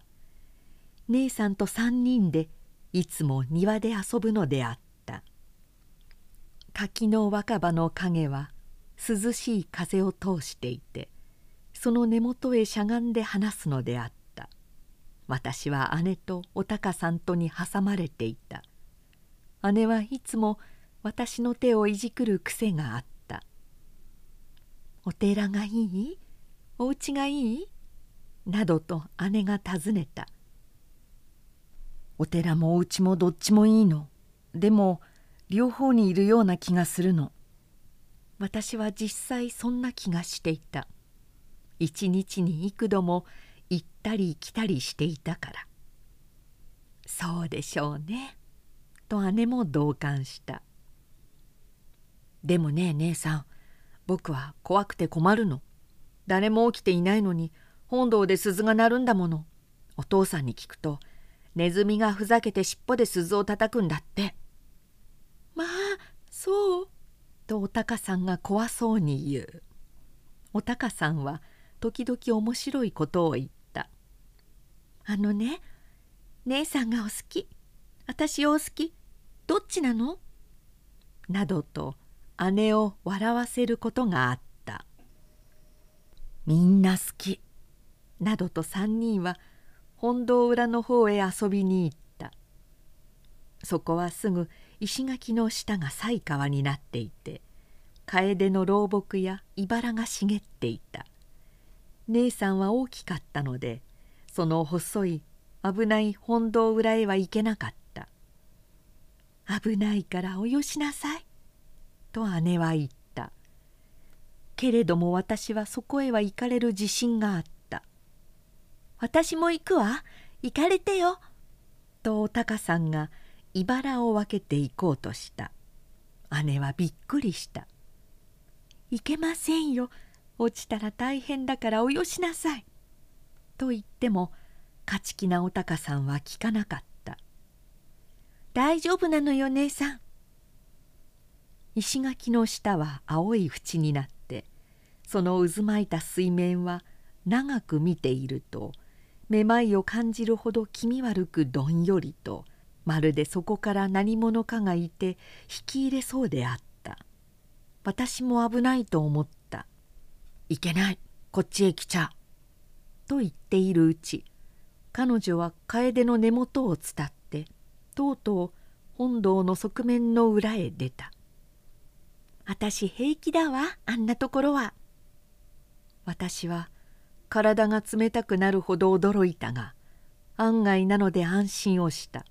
姉さんと三人でいつも庭で遊ぶのであった。柿の若葉の影は涼しい風を通していてその根元へしゃがんで話すのであった。私は姉とお高さんとに挟まれていた。姉はいつも私の手をいじくる癖があった「お寺がいい？お家がいい?」などと姉が尋ねた「お寺もお家もどっちもいいのでも両方にいるような気がするの」私は実際そんな気がしていた。一日に幾度も行ったり来たりしていたから「そうでしょうね」と姉も同感した「でもね姉さん僕は怖くて困るの。誰も起きていないのに本堂で鈴が鳴るんだもの。お父さんに聞くとネズミがふざけて尻尾で鈴を叩くんだって。まあそう。とおたかさんが怖そうに言う。おたかさんは時々面白いことを言ったあのね姉さんがお好き。私をお好き。どっちなの？などと姉を笑わせることがあった「みんな好き」などと3人は本堂裏の方へ遊びに行った。そこはすぐ石垣の下が犀川になっていて楓の老木や茨が茂っていた。姉さんは大きかったのでその細い危ない本堂裏へは行けなかった「危ないからおよしなさい」と姉は言った。けれども私はそこへは行かれる自信があった。私も行くわ。行かれてよ。とおたかさんが茨を分けて行こうとした。姉はびっくりした「いけませんよ。落ちたら大変だからおよしなさい」と言っても勝ち気なおたかさんは聞かなかった「大丈夫なのよ姉さん。石垣の下は青い縁になってその渦巻いた水面は長く見ているとめまいを感じるほど気味悪くどんよりとまるでそこから何者かがいて引き入れそうであった。私も危ないと思った「いけない。こっちへ来ちゃ」と言っているうち彼女は楓の根元を伝ってとうとう本堂の側面の裏へ出た。私平気だわあんなところは。私は体が冷たくなるほど驚いたが案外なので安心をした。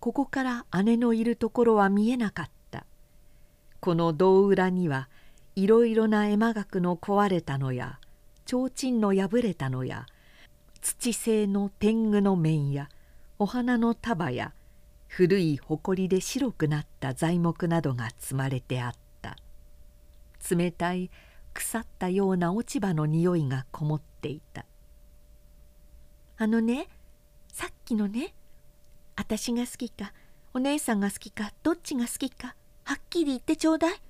ここから姉のいるところは見えなかった。この胴裏にはいろいろな絵馬額の壊れたのや提灯の破れたのや土製の天狗の面やお花の束や古い埃で白くなった材木などが積まれてあった。冷たい腐ったような落ち葉の匂いがこもっていた。あのねさっきのね私が好きかお姉さんが好きかどっちが好きかはっきり言ってちょうだい。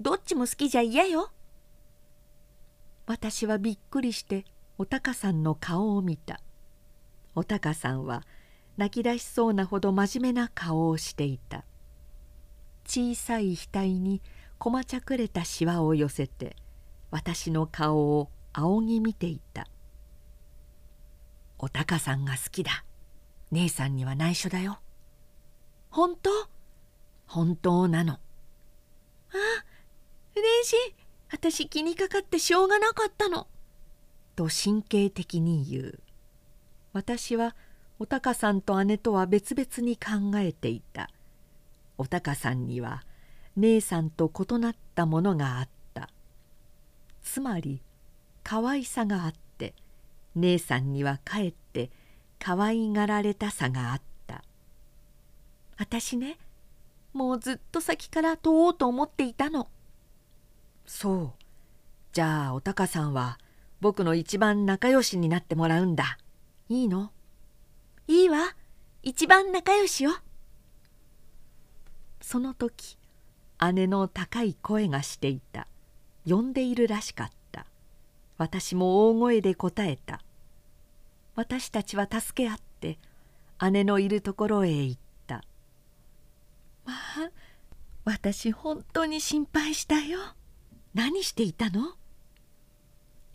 どっちも好きじゃ嫌よ。私はびっくりしておたかさんの顔を見た。おたかさんは泣き出しそうなほど真面目な顔をしていた。小さい額にこまちゃくれたしわを寄せて私の顔を仰ぎ見ていた「おたかさんが好きだ。姉さんには内緒だよ」「本当？本当なの」あ嬉しい。私気にかかってしょうがなかったの」と神経的に言う。私はおたかさんと姉とは別々に考えていた。おたかさんには姉さんと異なったものがあった。つまり可愛さがあって。姉さんにはかえって可愛がられたさがあった。私ねもうずっと先から問おうと思っていたの。そう。じゃあおたかさんは僕の一番仲良しになってもらうんだ。いいの？いいわ。一番仲良しよ。その時姉の高い声がしていた。呼んでいるらしかった。私も大声で答えた。私たちは助け合って姉のいるところへ行った。まあ私本当に心配したよ。何していたの？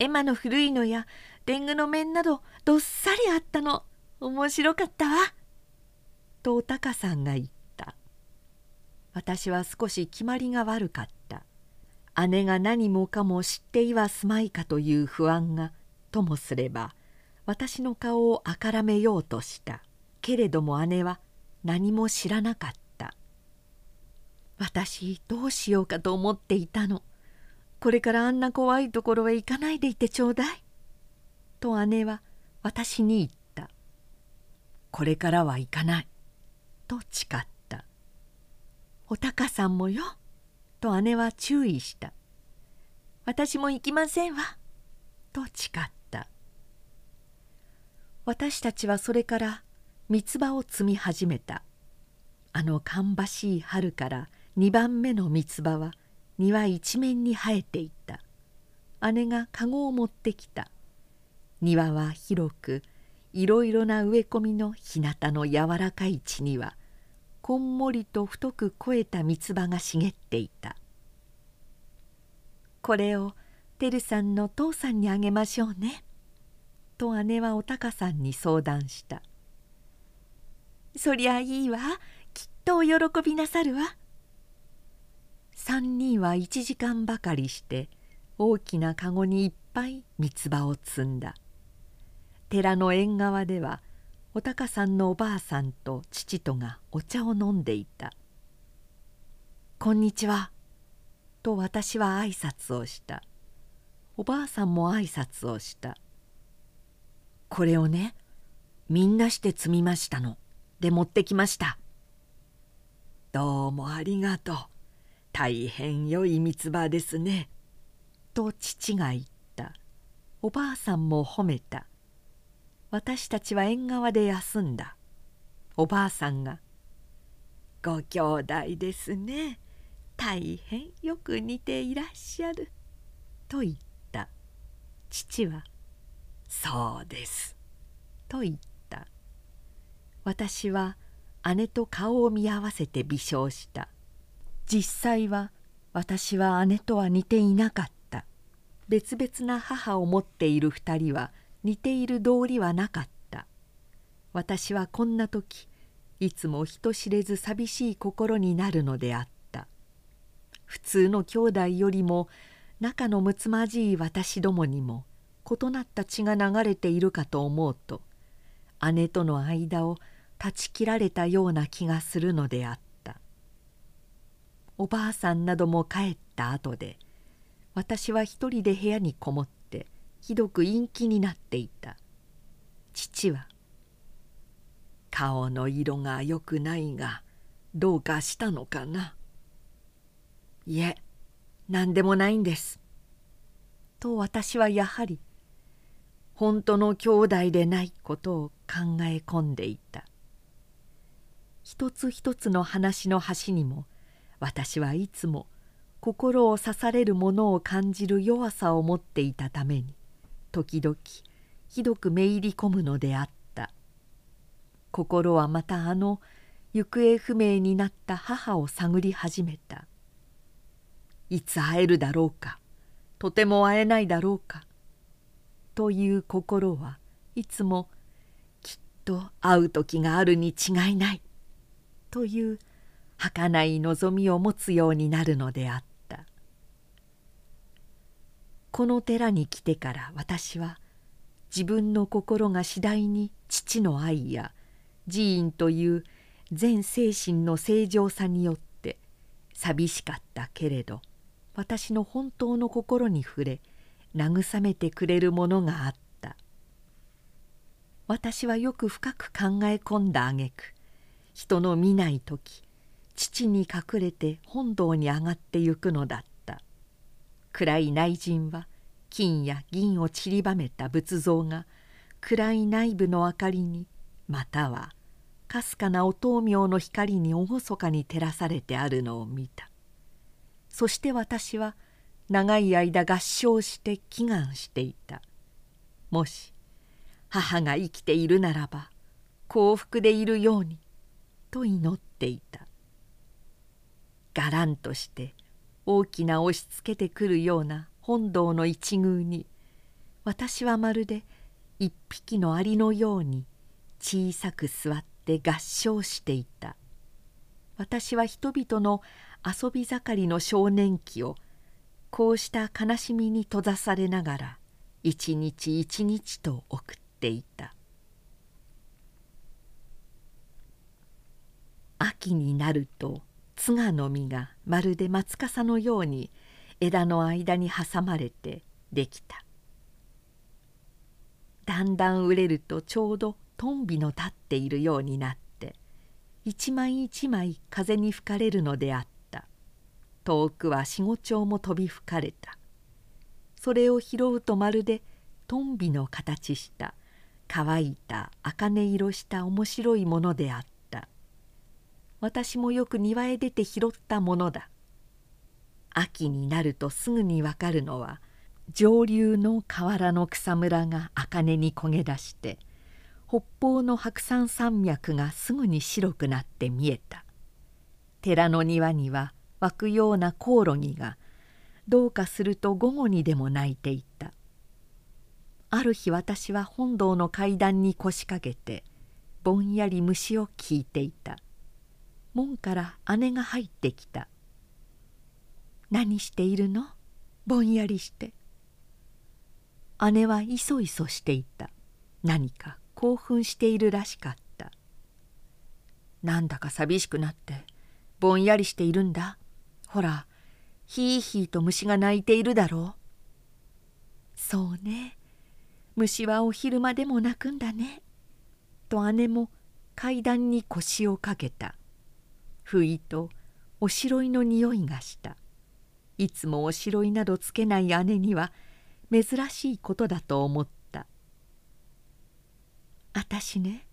エマの古いのや天狗の面などどっさりあったの。面白かったわ」とおたかさんが言った。私は少し決まりが悪かった。姉が何もかも知っていはすまいかという不安がともすれば私の顔をあからめようとした。けれども姉は何も知らなかった。私どうしようかと思っていたの。これからあんな怖いところへ行かないでいてちょうだい」と姉は私に言った。これからは行かない」と誓った「おたかさんもよ」と姉は注意した「私も行きませんわ」と誓った。私たちはそれから三つ葉を摘み始めた。あの芳しい春から2番目の三つ葉は庭一面に生えていた。姉が籠を持ってきた。庭は広くいろいろな植え込みの日向の柔らかい地にはこんもりと太く肥えた三つ葉が茂っていた「これをてるさんの父さんにあげましょうね」と姉はおたかさんに相談した「そりゃいいわ。きっとお喜びなさるわ」3人は1時間ばかりして大きなかごにいっぱい三つ葉を摘んだ。寺の縁側ではおたかさんのおばあさんと父とがお茶を飲んでいた「こんにちは」と私は挨拶をした。おばあさんも挨拶をした「これをねみんなして摘みましたの。で持ってきました」「どうもありがとう。大変良い三つ葉ですね」と父が言った。おばあさんも褒めた。私たちは縁側で休んだ。おばあさんが「ご兄弟ですね。大変よく似ていらっしゃる」と言った。父は「そうです」と言った。私は姉と顔を見合わせて微笑した。実際は私は姉とは似ていなかった。別々な母を持っている二人は似ている道理はなかった。私はこんな時いつも人知れず寂しい心になるのであった。普通の兄弟よりも仲のむつまじい私どもにも異なった血が流れているかと思うと姉との間を断ち切られたような気がするのであった。おばあさんなども帰った後で私は一人で部屋にこもってひどく陰気になっていた。父は「顔の色がよくないがどうかしたのかな」「いえ何でもないんです」と私はやはり本当の兄弟でないことを考え込んでいた。一つ一つの話の端にも私はいつも心を刺されるものを感じる弱さを持っていたために時々ひどくめいり込むのであった。心はまたあの行方不明になった母を探り始めた。いつ会えるだろうかとても会えないだろうか」という心はいつもきっと会う時があるに違いないという儚い望みを持つようになるのであった。この寺に来てから私は自分の心が次第に父の愛や寺院という全精神の正常さによって寂しかったけれど私の本当の心に触れ慰めてくれるものがあった。私はよく深く考え込んだあげく人の見ない時父に隠れて本堂に上がってゆくのだった。暗い内陣は金や銀を散りばめた仏像が暗い内部の明かりにまたはかすかなお灯明の光に厳かに照らされてあるのを見た。そして私は長い間合唱して祈願していた。もし母が生きているならば幸福でいるようにと祈っていた。がらんとして大きな押しつけてくるような本堂の一宮に私はまるで一匹のアリのように小さく座って合唱していた。私は人々の遊び盛りの少年期をこうした悲しみに閉ざされながら一日一日と送っていた。秋になると津賀の実がまるで松笠のように枝の間に挟まれてできた。だんだん熟れるとちょうどトンビの立っているようになって一枚一枚風に吹かれるのであった。遠くは四五丁も飛び吹かれた。それを拾うとまるでトンビの形した乾いた茜色した面白いものであった。私もよく庭へ出て拾ったものだ。秋になるとすぐにわかるのは上流の河原の草むらが茜に焦げ出して北方の白山山脈がすぐに白くなって見えた。寺の庭には湧くようなコオロギがどうかすると午後にでも泣いていた。ある日私は本堂の階段に腰掛けてぼんやり虫を聞いていた。門から姉が入ってきた。何しているの？ぼんやりして。姉はいそいそしていた。何か興奮しているらしかった。なんだか寂しくなってぼんやりしているんだ。ほらひいひいと虫が鳴いているだろう。そうね。虫はお昼間でも鳴くんだね。と姉も階段に腰をかけた。不意とおしろいの匂いがした。いつもおしろいなどつけない姉には珍しいことだと思った「あたしね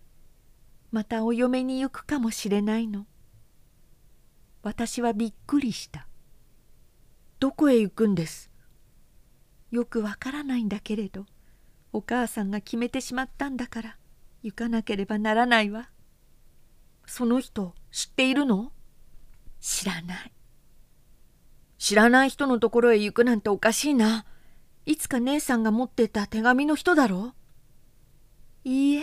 またお嫁に行くかもしれないの」私はびっくりした「どこへ行くんです?」よくわからないんだけれど。お母さんが決めてしまったんだから行かなければならないわ。その人知っているの？知らない知らない人のところへ行くなんておかしいな。いつか姉さんが持ってた手紙の人だろ？ういいえ。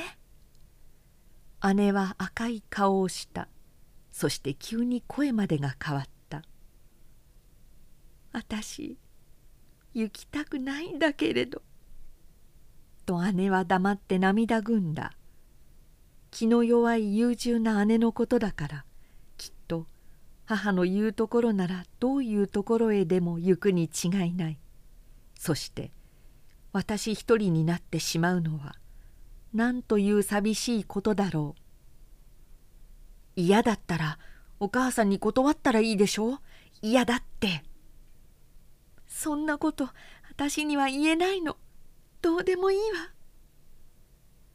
姉は赤い顔をした。そして急に声までが変わった。あたし、行きたくないんだけれど。と姉は黙って涙ぐんだ。気の弱い優柔な姉のことだからきっと母の言うところならどういうところへでも行くに違いない。そして私一人になってしまうのは何という寂しいことだろう。嫌だったらお母さんに断ったらいいでしょ？う嫌だって。そんなこと私には言えないの。どうでもいいわ。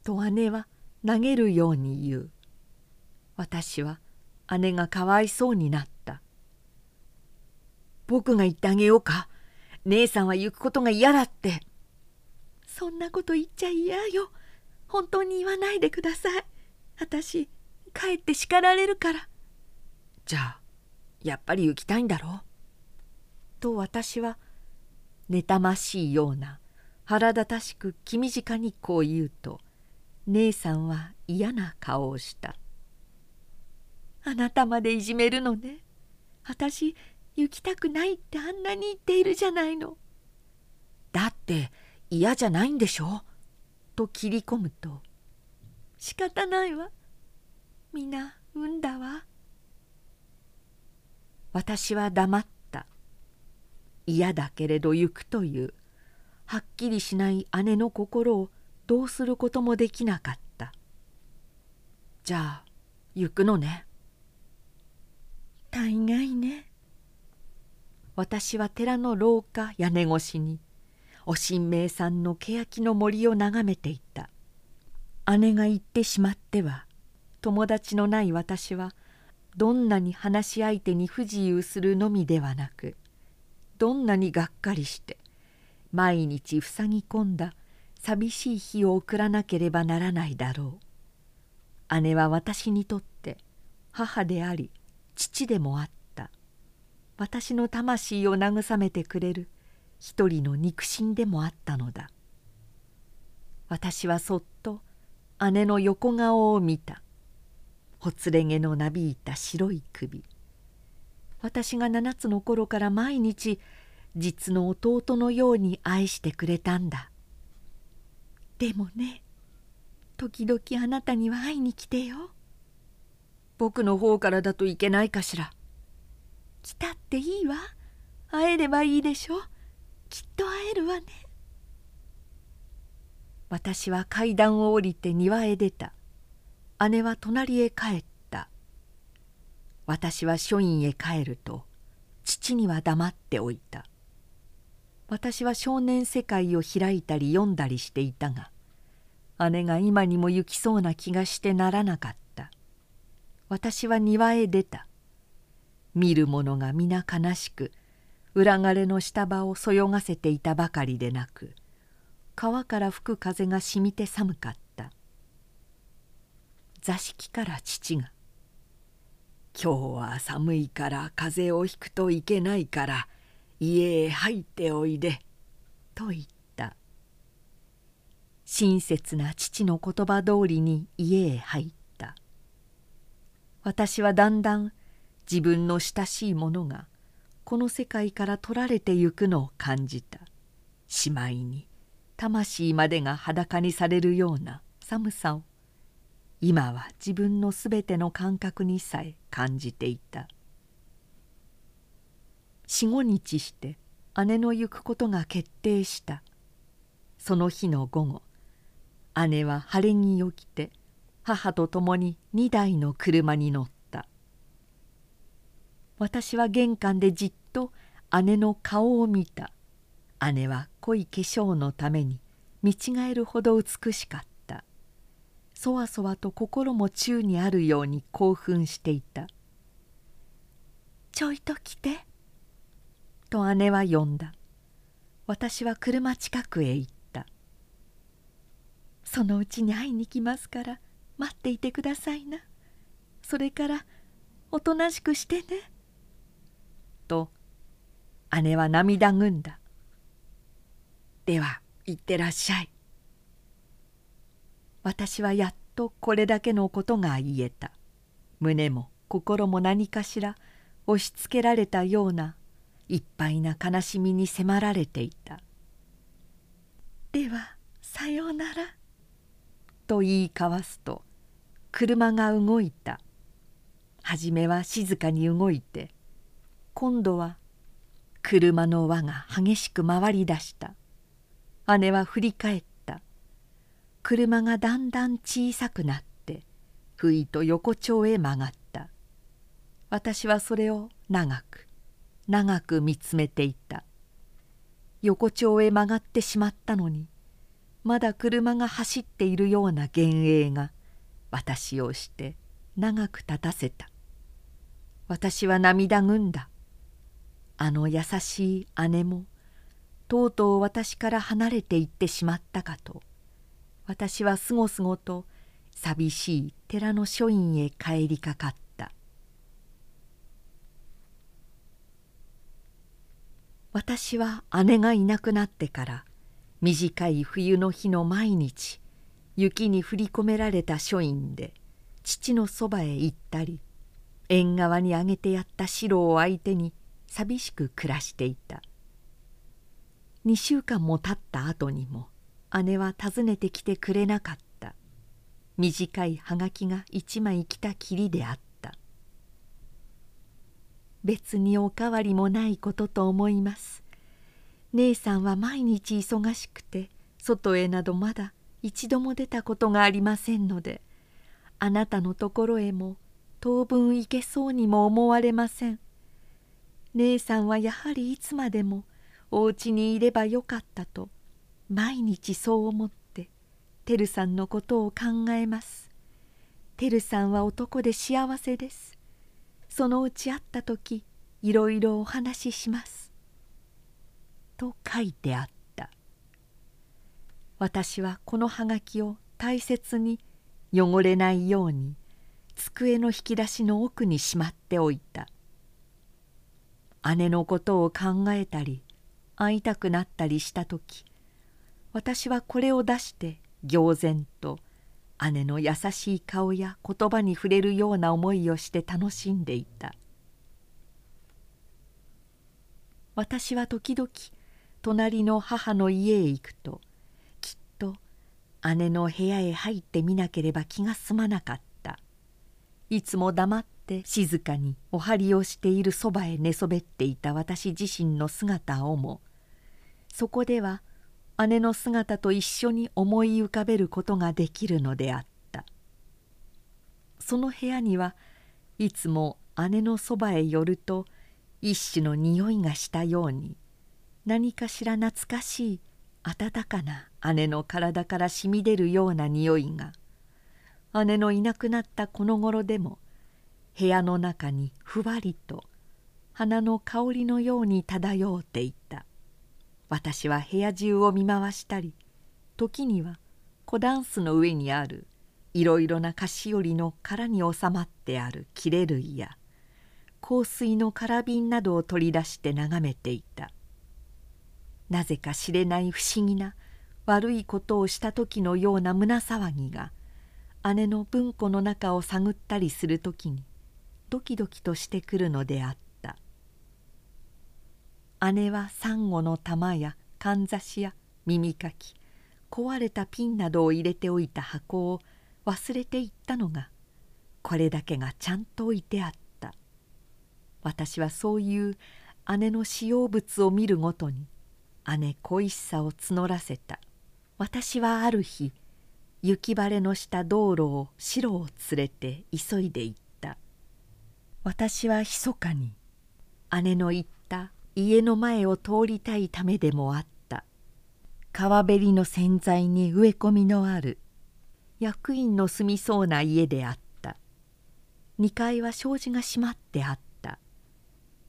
と姉は投げるように言う。私は姉がかわいそうになった。僕が言ってあげようか。姉さんは行くことが嫌だって。そんなこと言っちゃ嫌よ。本当に言わないでください。私帰って叱られるから。じゃあやっぱり行きたいんだろう。と私は妬ましいような腹立たしく気短にこう言うと。姉さんは嫌な顔をした「あなたまでいじめるのね。私行きたくないってあんなに言っているじゃないの」だって嫌じゃないんでしょ？と切り込むと「仕方ないわ。皆産んだわ」私は黙った。嫌だけれど行くという。はっきりしない姉の心をどうすることもできなかった。じゃあ行くのね。大概ね。私は寺の廊下屋根越しにお神明さんの欅の森を眺めていた。姉が行ってしまっては友達のない私はどんなに話し相手に不自由するのみではなくどんなにがっかりして毎日塞ぎ込んだ寂しい日を送らなければならないだろう。姉は私にとって母であり父でもあった。私の魂を慰めてくれる一人の肉親でもあったのだ。私はそっと姉の横顔を見た。ほつれ毛のなびいた白い首。私が七つの頃から毎日実の弟のように愛してくれたんだ。でもね時々あなたには会いに来てよ。僕の方からだといけないかしら。来たっていいわ。会えればいいでしょ。きっと会えるわね。私は階段を降りて庭へ出た。姉は隣へ帰った。私は書院へ帰ると父には黙っておいた。私は少年世界を開いたり読んだりしていたが姉が今にも行きそうな気がしてならなかった。私は庭へ出た。見る者が皆悲しく裏枯れの下場をそよがせていたばかりでなく川から吹く風がしみて寒かった。座敷から父が「今日は寒いから風邪をひくといけないから家へ入っておいで」と言った。親切な父の言葉通りに家へ入った。私はだんだん自分の親しいものがこの世界から取られてゆくのを感じた。しまいに魂までが裸にされるような寒さを今は自分のすべての感覚にさえ感じていた。四五日して姉の行くことが決定した。その日の午後姉は晴れ着を着て母と共に2台の車に乗った。私は玄関でじっと姉の顔を見た。姉は濃い化粧のために見違えるほど美しかった。そわそわと心も宙にあるように興奮していた「ちょいと来て」と姉は呼んだ。私は車近くへ行った「そのうちに会いに来ますから待っていてくださいな。それからおとなしくしてね」と姉は涙ぐんだ「では行ってらっしゃい」私はやっとこれだけのことが言えた。胸も心も何かしら押しつけられたようないっぱいな悲しみに迫られていた「ではさようなら」と言い交わすと車が動いた。初めは静かに動いて今度は車の輪が激しく回り出した。姉は振り返った。車がだんだん小さくなってふいと横丁へ曲がった。私はそれを長く長く見つめていた。横丁へ曲がってしまったのにまだ車が走っているような幻影が私をして長く立たせた。私は涙ぐんだ。あの優しい姉もとうとう私から離れていってしまったかと。私はすごすごと寂しい寺の書院へ帰りかかった。私は姉がいなくなってから短い冬の日の毎日雪に降り込められた書院で父のそばへ行ったり縁側にあげてやった白を相手に寂しく暮らしていた。2週間も経った後にも姉は訪ねてきてくれなかった。短いはがきが一枚来たきりであった。別におかわりもないことと思います。姉さんは毎日忙しくて外へなどまだ一度も出たことがありませんのであなたのところへも当分行けそうにも思われません。姉さんはやはりいつまでもお家にいればよかったと毎日そう思っててるさんのことを考えます。てるさんは男で幸せです。そのうち会った時いろいろお話しします」と書いてあった。私はこのはがきを大切に汚れないように机の引き出しの奥にしまっておいた。姉のことを考えたり会いたくなったりした時私はこれを出して仰然と姉の優しい顔や言葉に触れるような思いをして楽しんでいた。私は時々隣の母の家へ行くときっと姉の部屋へ入ってみなければ気が済まなかった。いつも黙って静かにお針をしているそばへ寝そべっていた私自身の姿をもそこでは姉の姿と一緒に思い浮かべることができるのであった。その部屋にはいつも姉のそばへ寄ると一種の匂いがしたように何かしら懐かしい温かな姉の体からしみ出るような匂いが。姉のいなくなったこの頃でも部屋の中にふわりと花の香りのように漂っていた。私は部屋中を見回したり時には小ダンスの上にあるいろいろな菓子折りの殻に収まってある切れ類や香水の空瓶などを取り出して眺めていた。なぜか知れない不思議な悪いことをした時のような胸騒ぎが姉の文庫の中を探ったりする時にドキドキとしてくるのであった。姉はサンゴの玉やかんざしや耳かき壊れたピンなどを入れておいた箱を忘れていったのがこれだけがちゃんと置いてあった。私はそういう姉の使用物を見るごとに姉恋しさを募らせた。私はある日雪晴れのした道路を白を連れて急いで行った。私は密かに姉の言った家の前を通りたいためでもあった。川べりの洗剤に植え込みのある役員の住みそうな家であった。2階は障子が閉まってあった。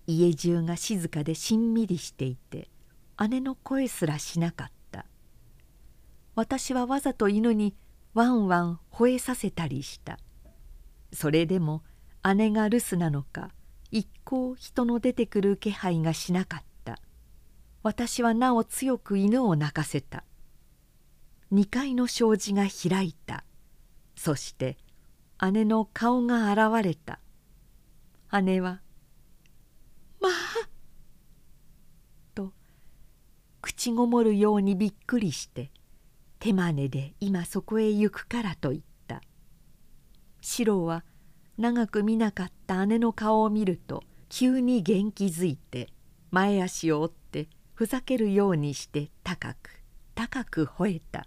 家中が静かでしんみりしていて姉の声すらしなかった。私はわざと犬にワンワン吠えさせたりした。それでも姉が留守なのか一向人の出てくる気配がしなかった。私はなお強く犬を鳴かせた。2階の障子が開いた。そして姉の顔が現れた。姉はまあ」口ごもるようにびっくりして手まねで今そこへ行くからと言った。四郎は長く見なかった姉の顔を見ると急に元気づいて前足を折ってふざけるようにして高く高く吠えた。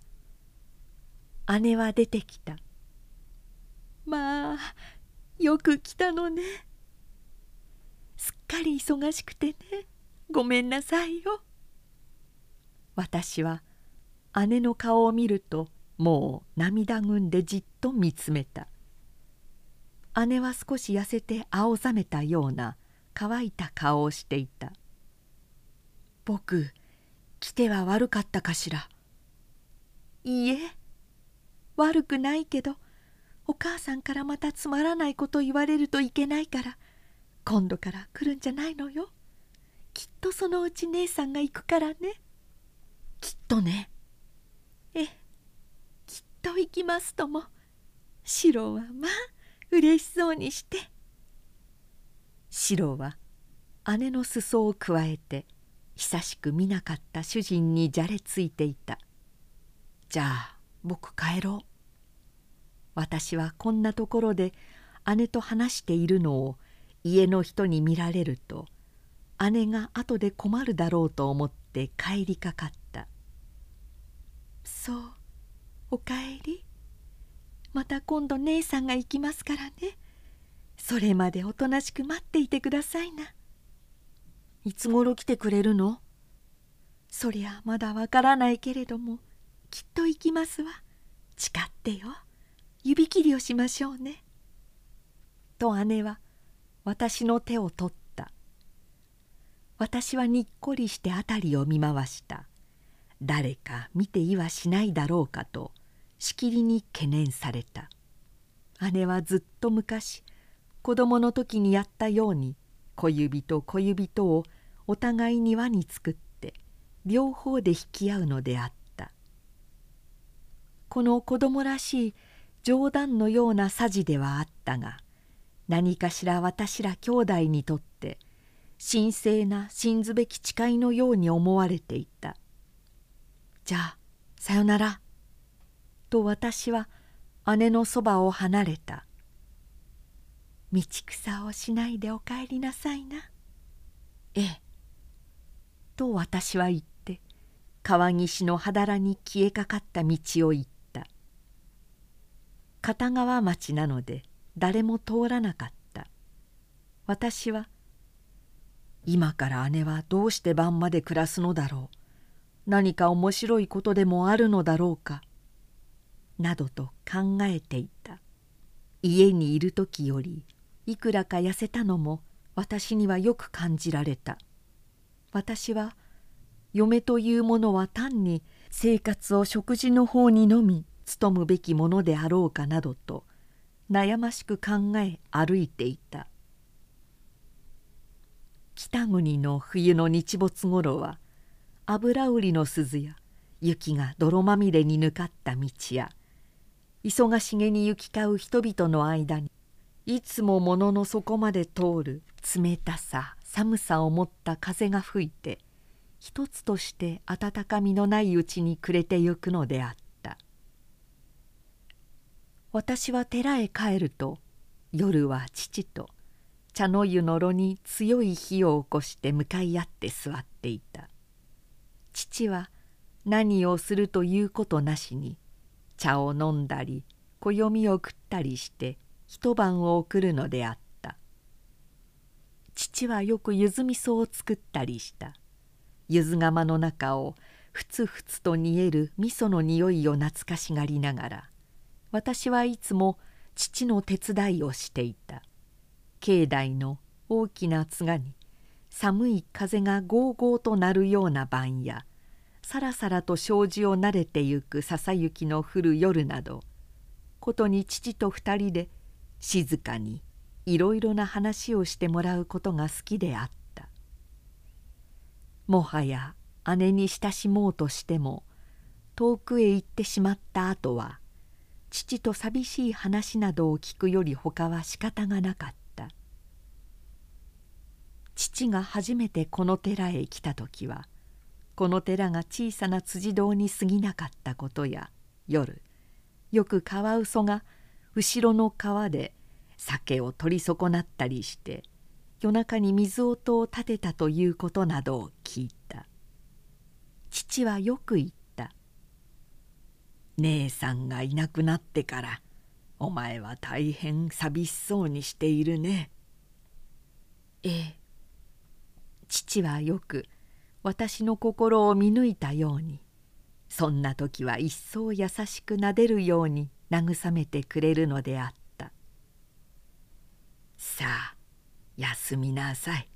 姉は出てきた「まあよく来たのね」すっかり忙しくてね。ごめんなさいよ」私は姉の顔を見るともう涙ぐんでじっと見つめた。姉は少し痩せて青ざめたような乾いた顔をしていた「僕来ては悪かったかしら」「いいえ悪くないけどお母さんからまたつまらないこと言われるといけないから今度から来るんじゃないのよ。きっとそのうち姉さんが行くからね。きっとね。ええきっと行きますとも。四郎はまあ嬉しそうにして。四郎は姉の裾をくわえて久しく見なかった主人にじゃれついていた。じゃあ僕帰ろう。私はこんなところで姉と話しているのを家の人に見られると姉が後で困るだろうと思って帰りかかった「そう。おかえり。また今度姉さんが行きますからね。それまでおとなしく待っていてくださいな」いつ頃来てくれるの？そりゃまだわからないけれどもきっと行きますわ。誓ってよ。指切りをしましょうね」と姉は私の手を取った。私はにっこりして辺りを見回した。誰か見ていはしないだろうかとしきりに懸念された。姉はずっと昔子供の時にやったように小指と小指とをお互いに輪に作って両方で引き合うのであった。この子供らしい冗談のようなさじではあったが何かしら私ら兄弟にとって神聖な信ずべき誓いのように思われていた「じゃあさよなら」と私は姉のそばを離れた「道草をしないでお帰りなさいな」「ええ」と私は言って川岸のはだらに消えかかった道を行った。片側町なので誰も通らなかった。私は「今から姉はどうして晩まで暮らすのだろう。何か面白いことでもあるのだろうか」などと考えていた。家にいる時よりいくらか痩せたのも私にはよく感じられた。私は嫁というものは単に生活を食事の方にのみ努むべきものであろうかなどと悩ましく考え歩いていた。北国の冬の日没ごろは油売りの鈴や雪が泥まみれにぬかった道や忙しげに行き交う人々の間にいつも物の底まで通る冷たさ寒さを持った風が吹いて一つとして温かみのないうちに暮れてゆくのであった。私は寺へ帰ると夜は父と茶の湯の炉に強い火を起こして向かい合って座っていた父は何をするということなしに茶を飲んだり暦を食ったりして一晩を送るのであった。父はよくゆずみそを作ったりした。ゆず釜の中をふつふつと煮える味噌の匂いを懐かしがりながら私はいつも父の手伝いをしていた。境内の大きな津賀に寒い風がゴーゴーとなるような晩やさらさらと障子を慣れてゆくささ雪の降る夜などことに父と二人で静かにいろいろな話をしてもらうことが好きであった。もはや姉に親しもうとしても遠くへ行ってしまった後は父と寂しい話などを聞くよりほかは仕方がなかった。父が初めてこの寺へ来た時はこの寺が小さな辻堂に過ぎなかったことや夜よくカワウソが後ろの川で酒を取り損なったりして夜中に水音を立てたということなどを聞いた。父はよく言った。姉さんがいなくなってからお前は大変寂しそうにしているね。ええ。父はよく私の心を見抜いたようにそんな時は一層優しくなでるように慰めてくれるのであった「さあ休みなさい。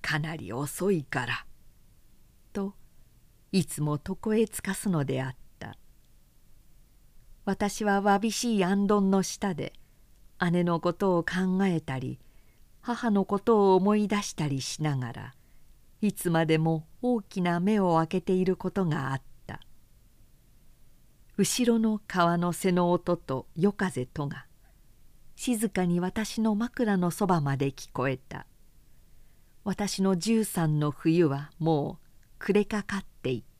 かなり遅いから」といつも床へつかすのであった。私はわびしい行灯の下で姉のことを考えたり母のことを思い出したりしながらいつまでも大きな目を開けていることがあった。後ろの川の瀬の音と夜風とが静かに私の枕のそばまで聞こえた。私の13の冬はもう暮れかかっていた。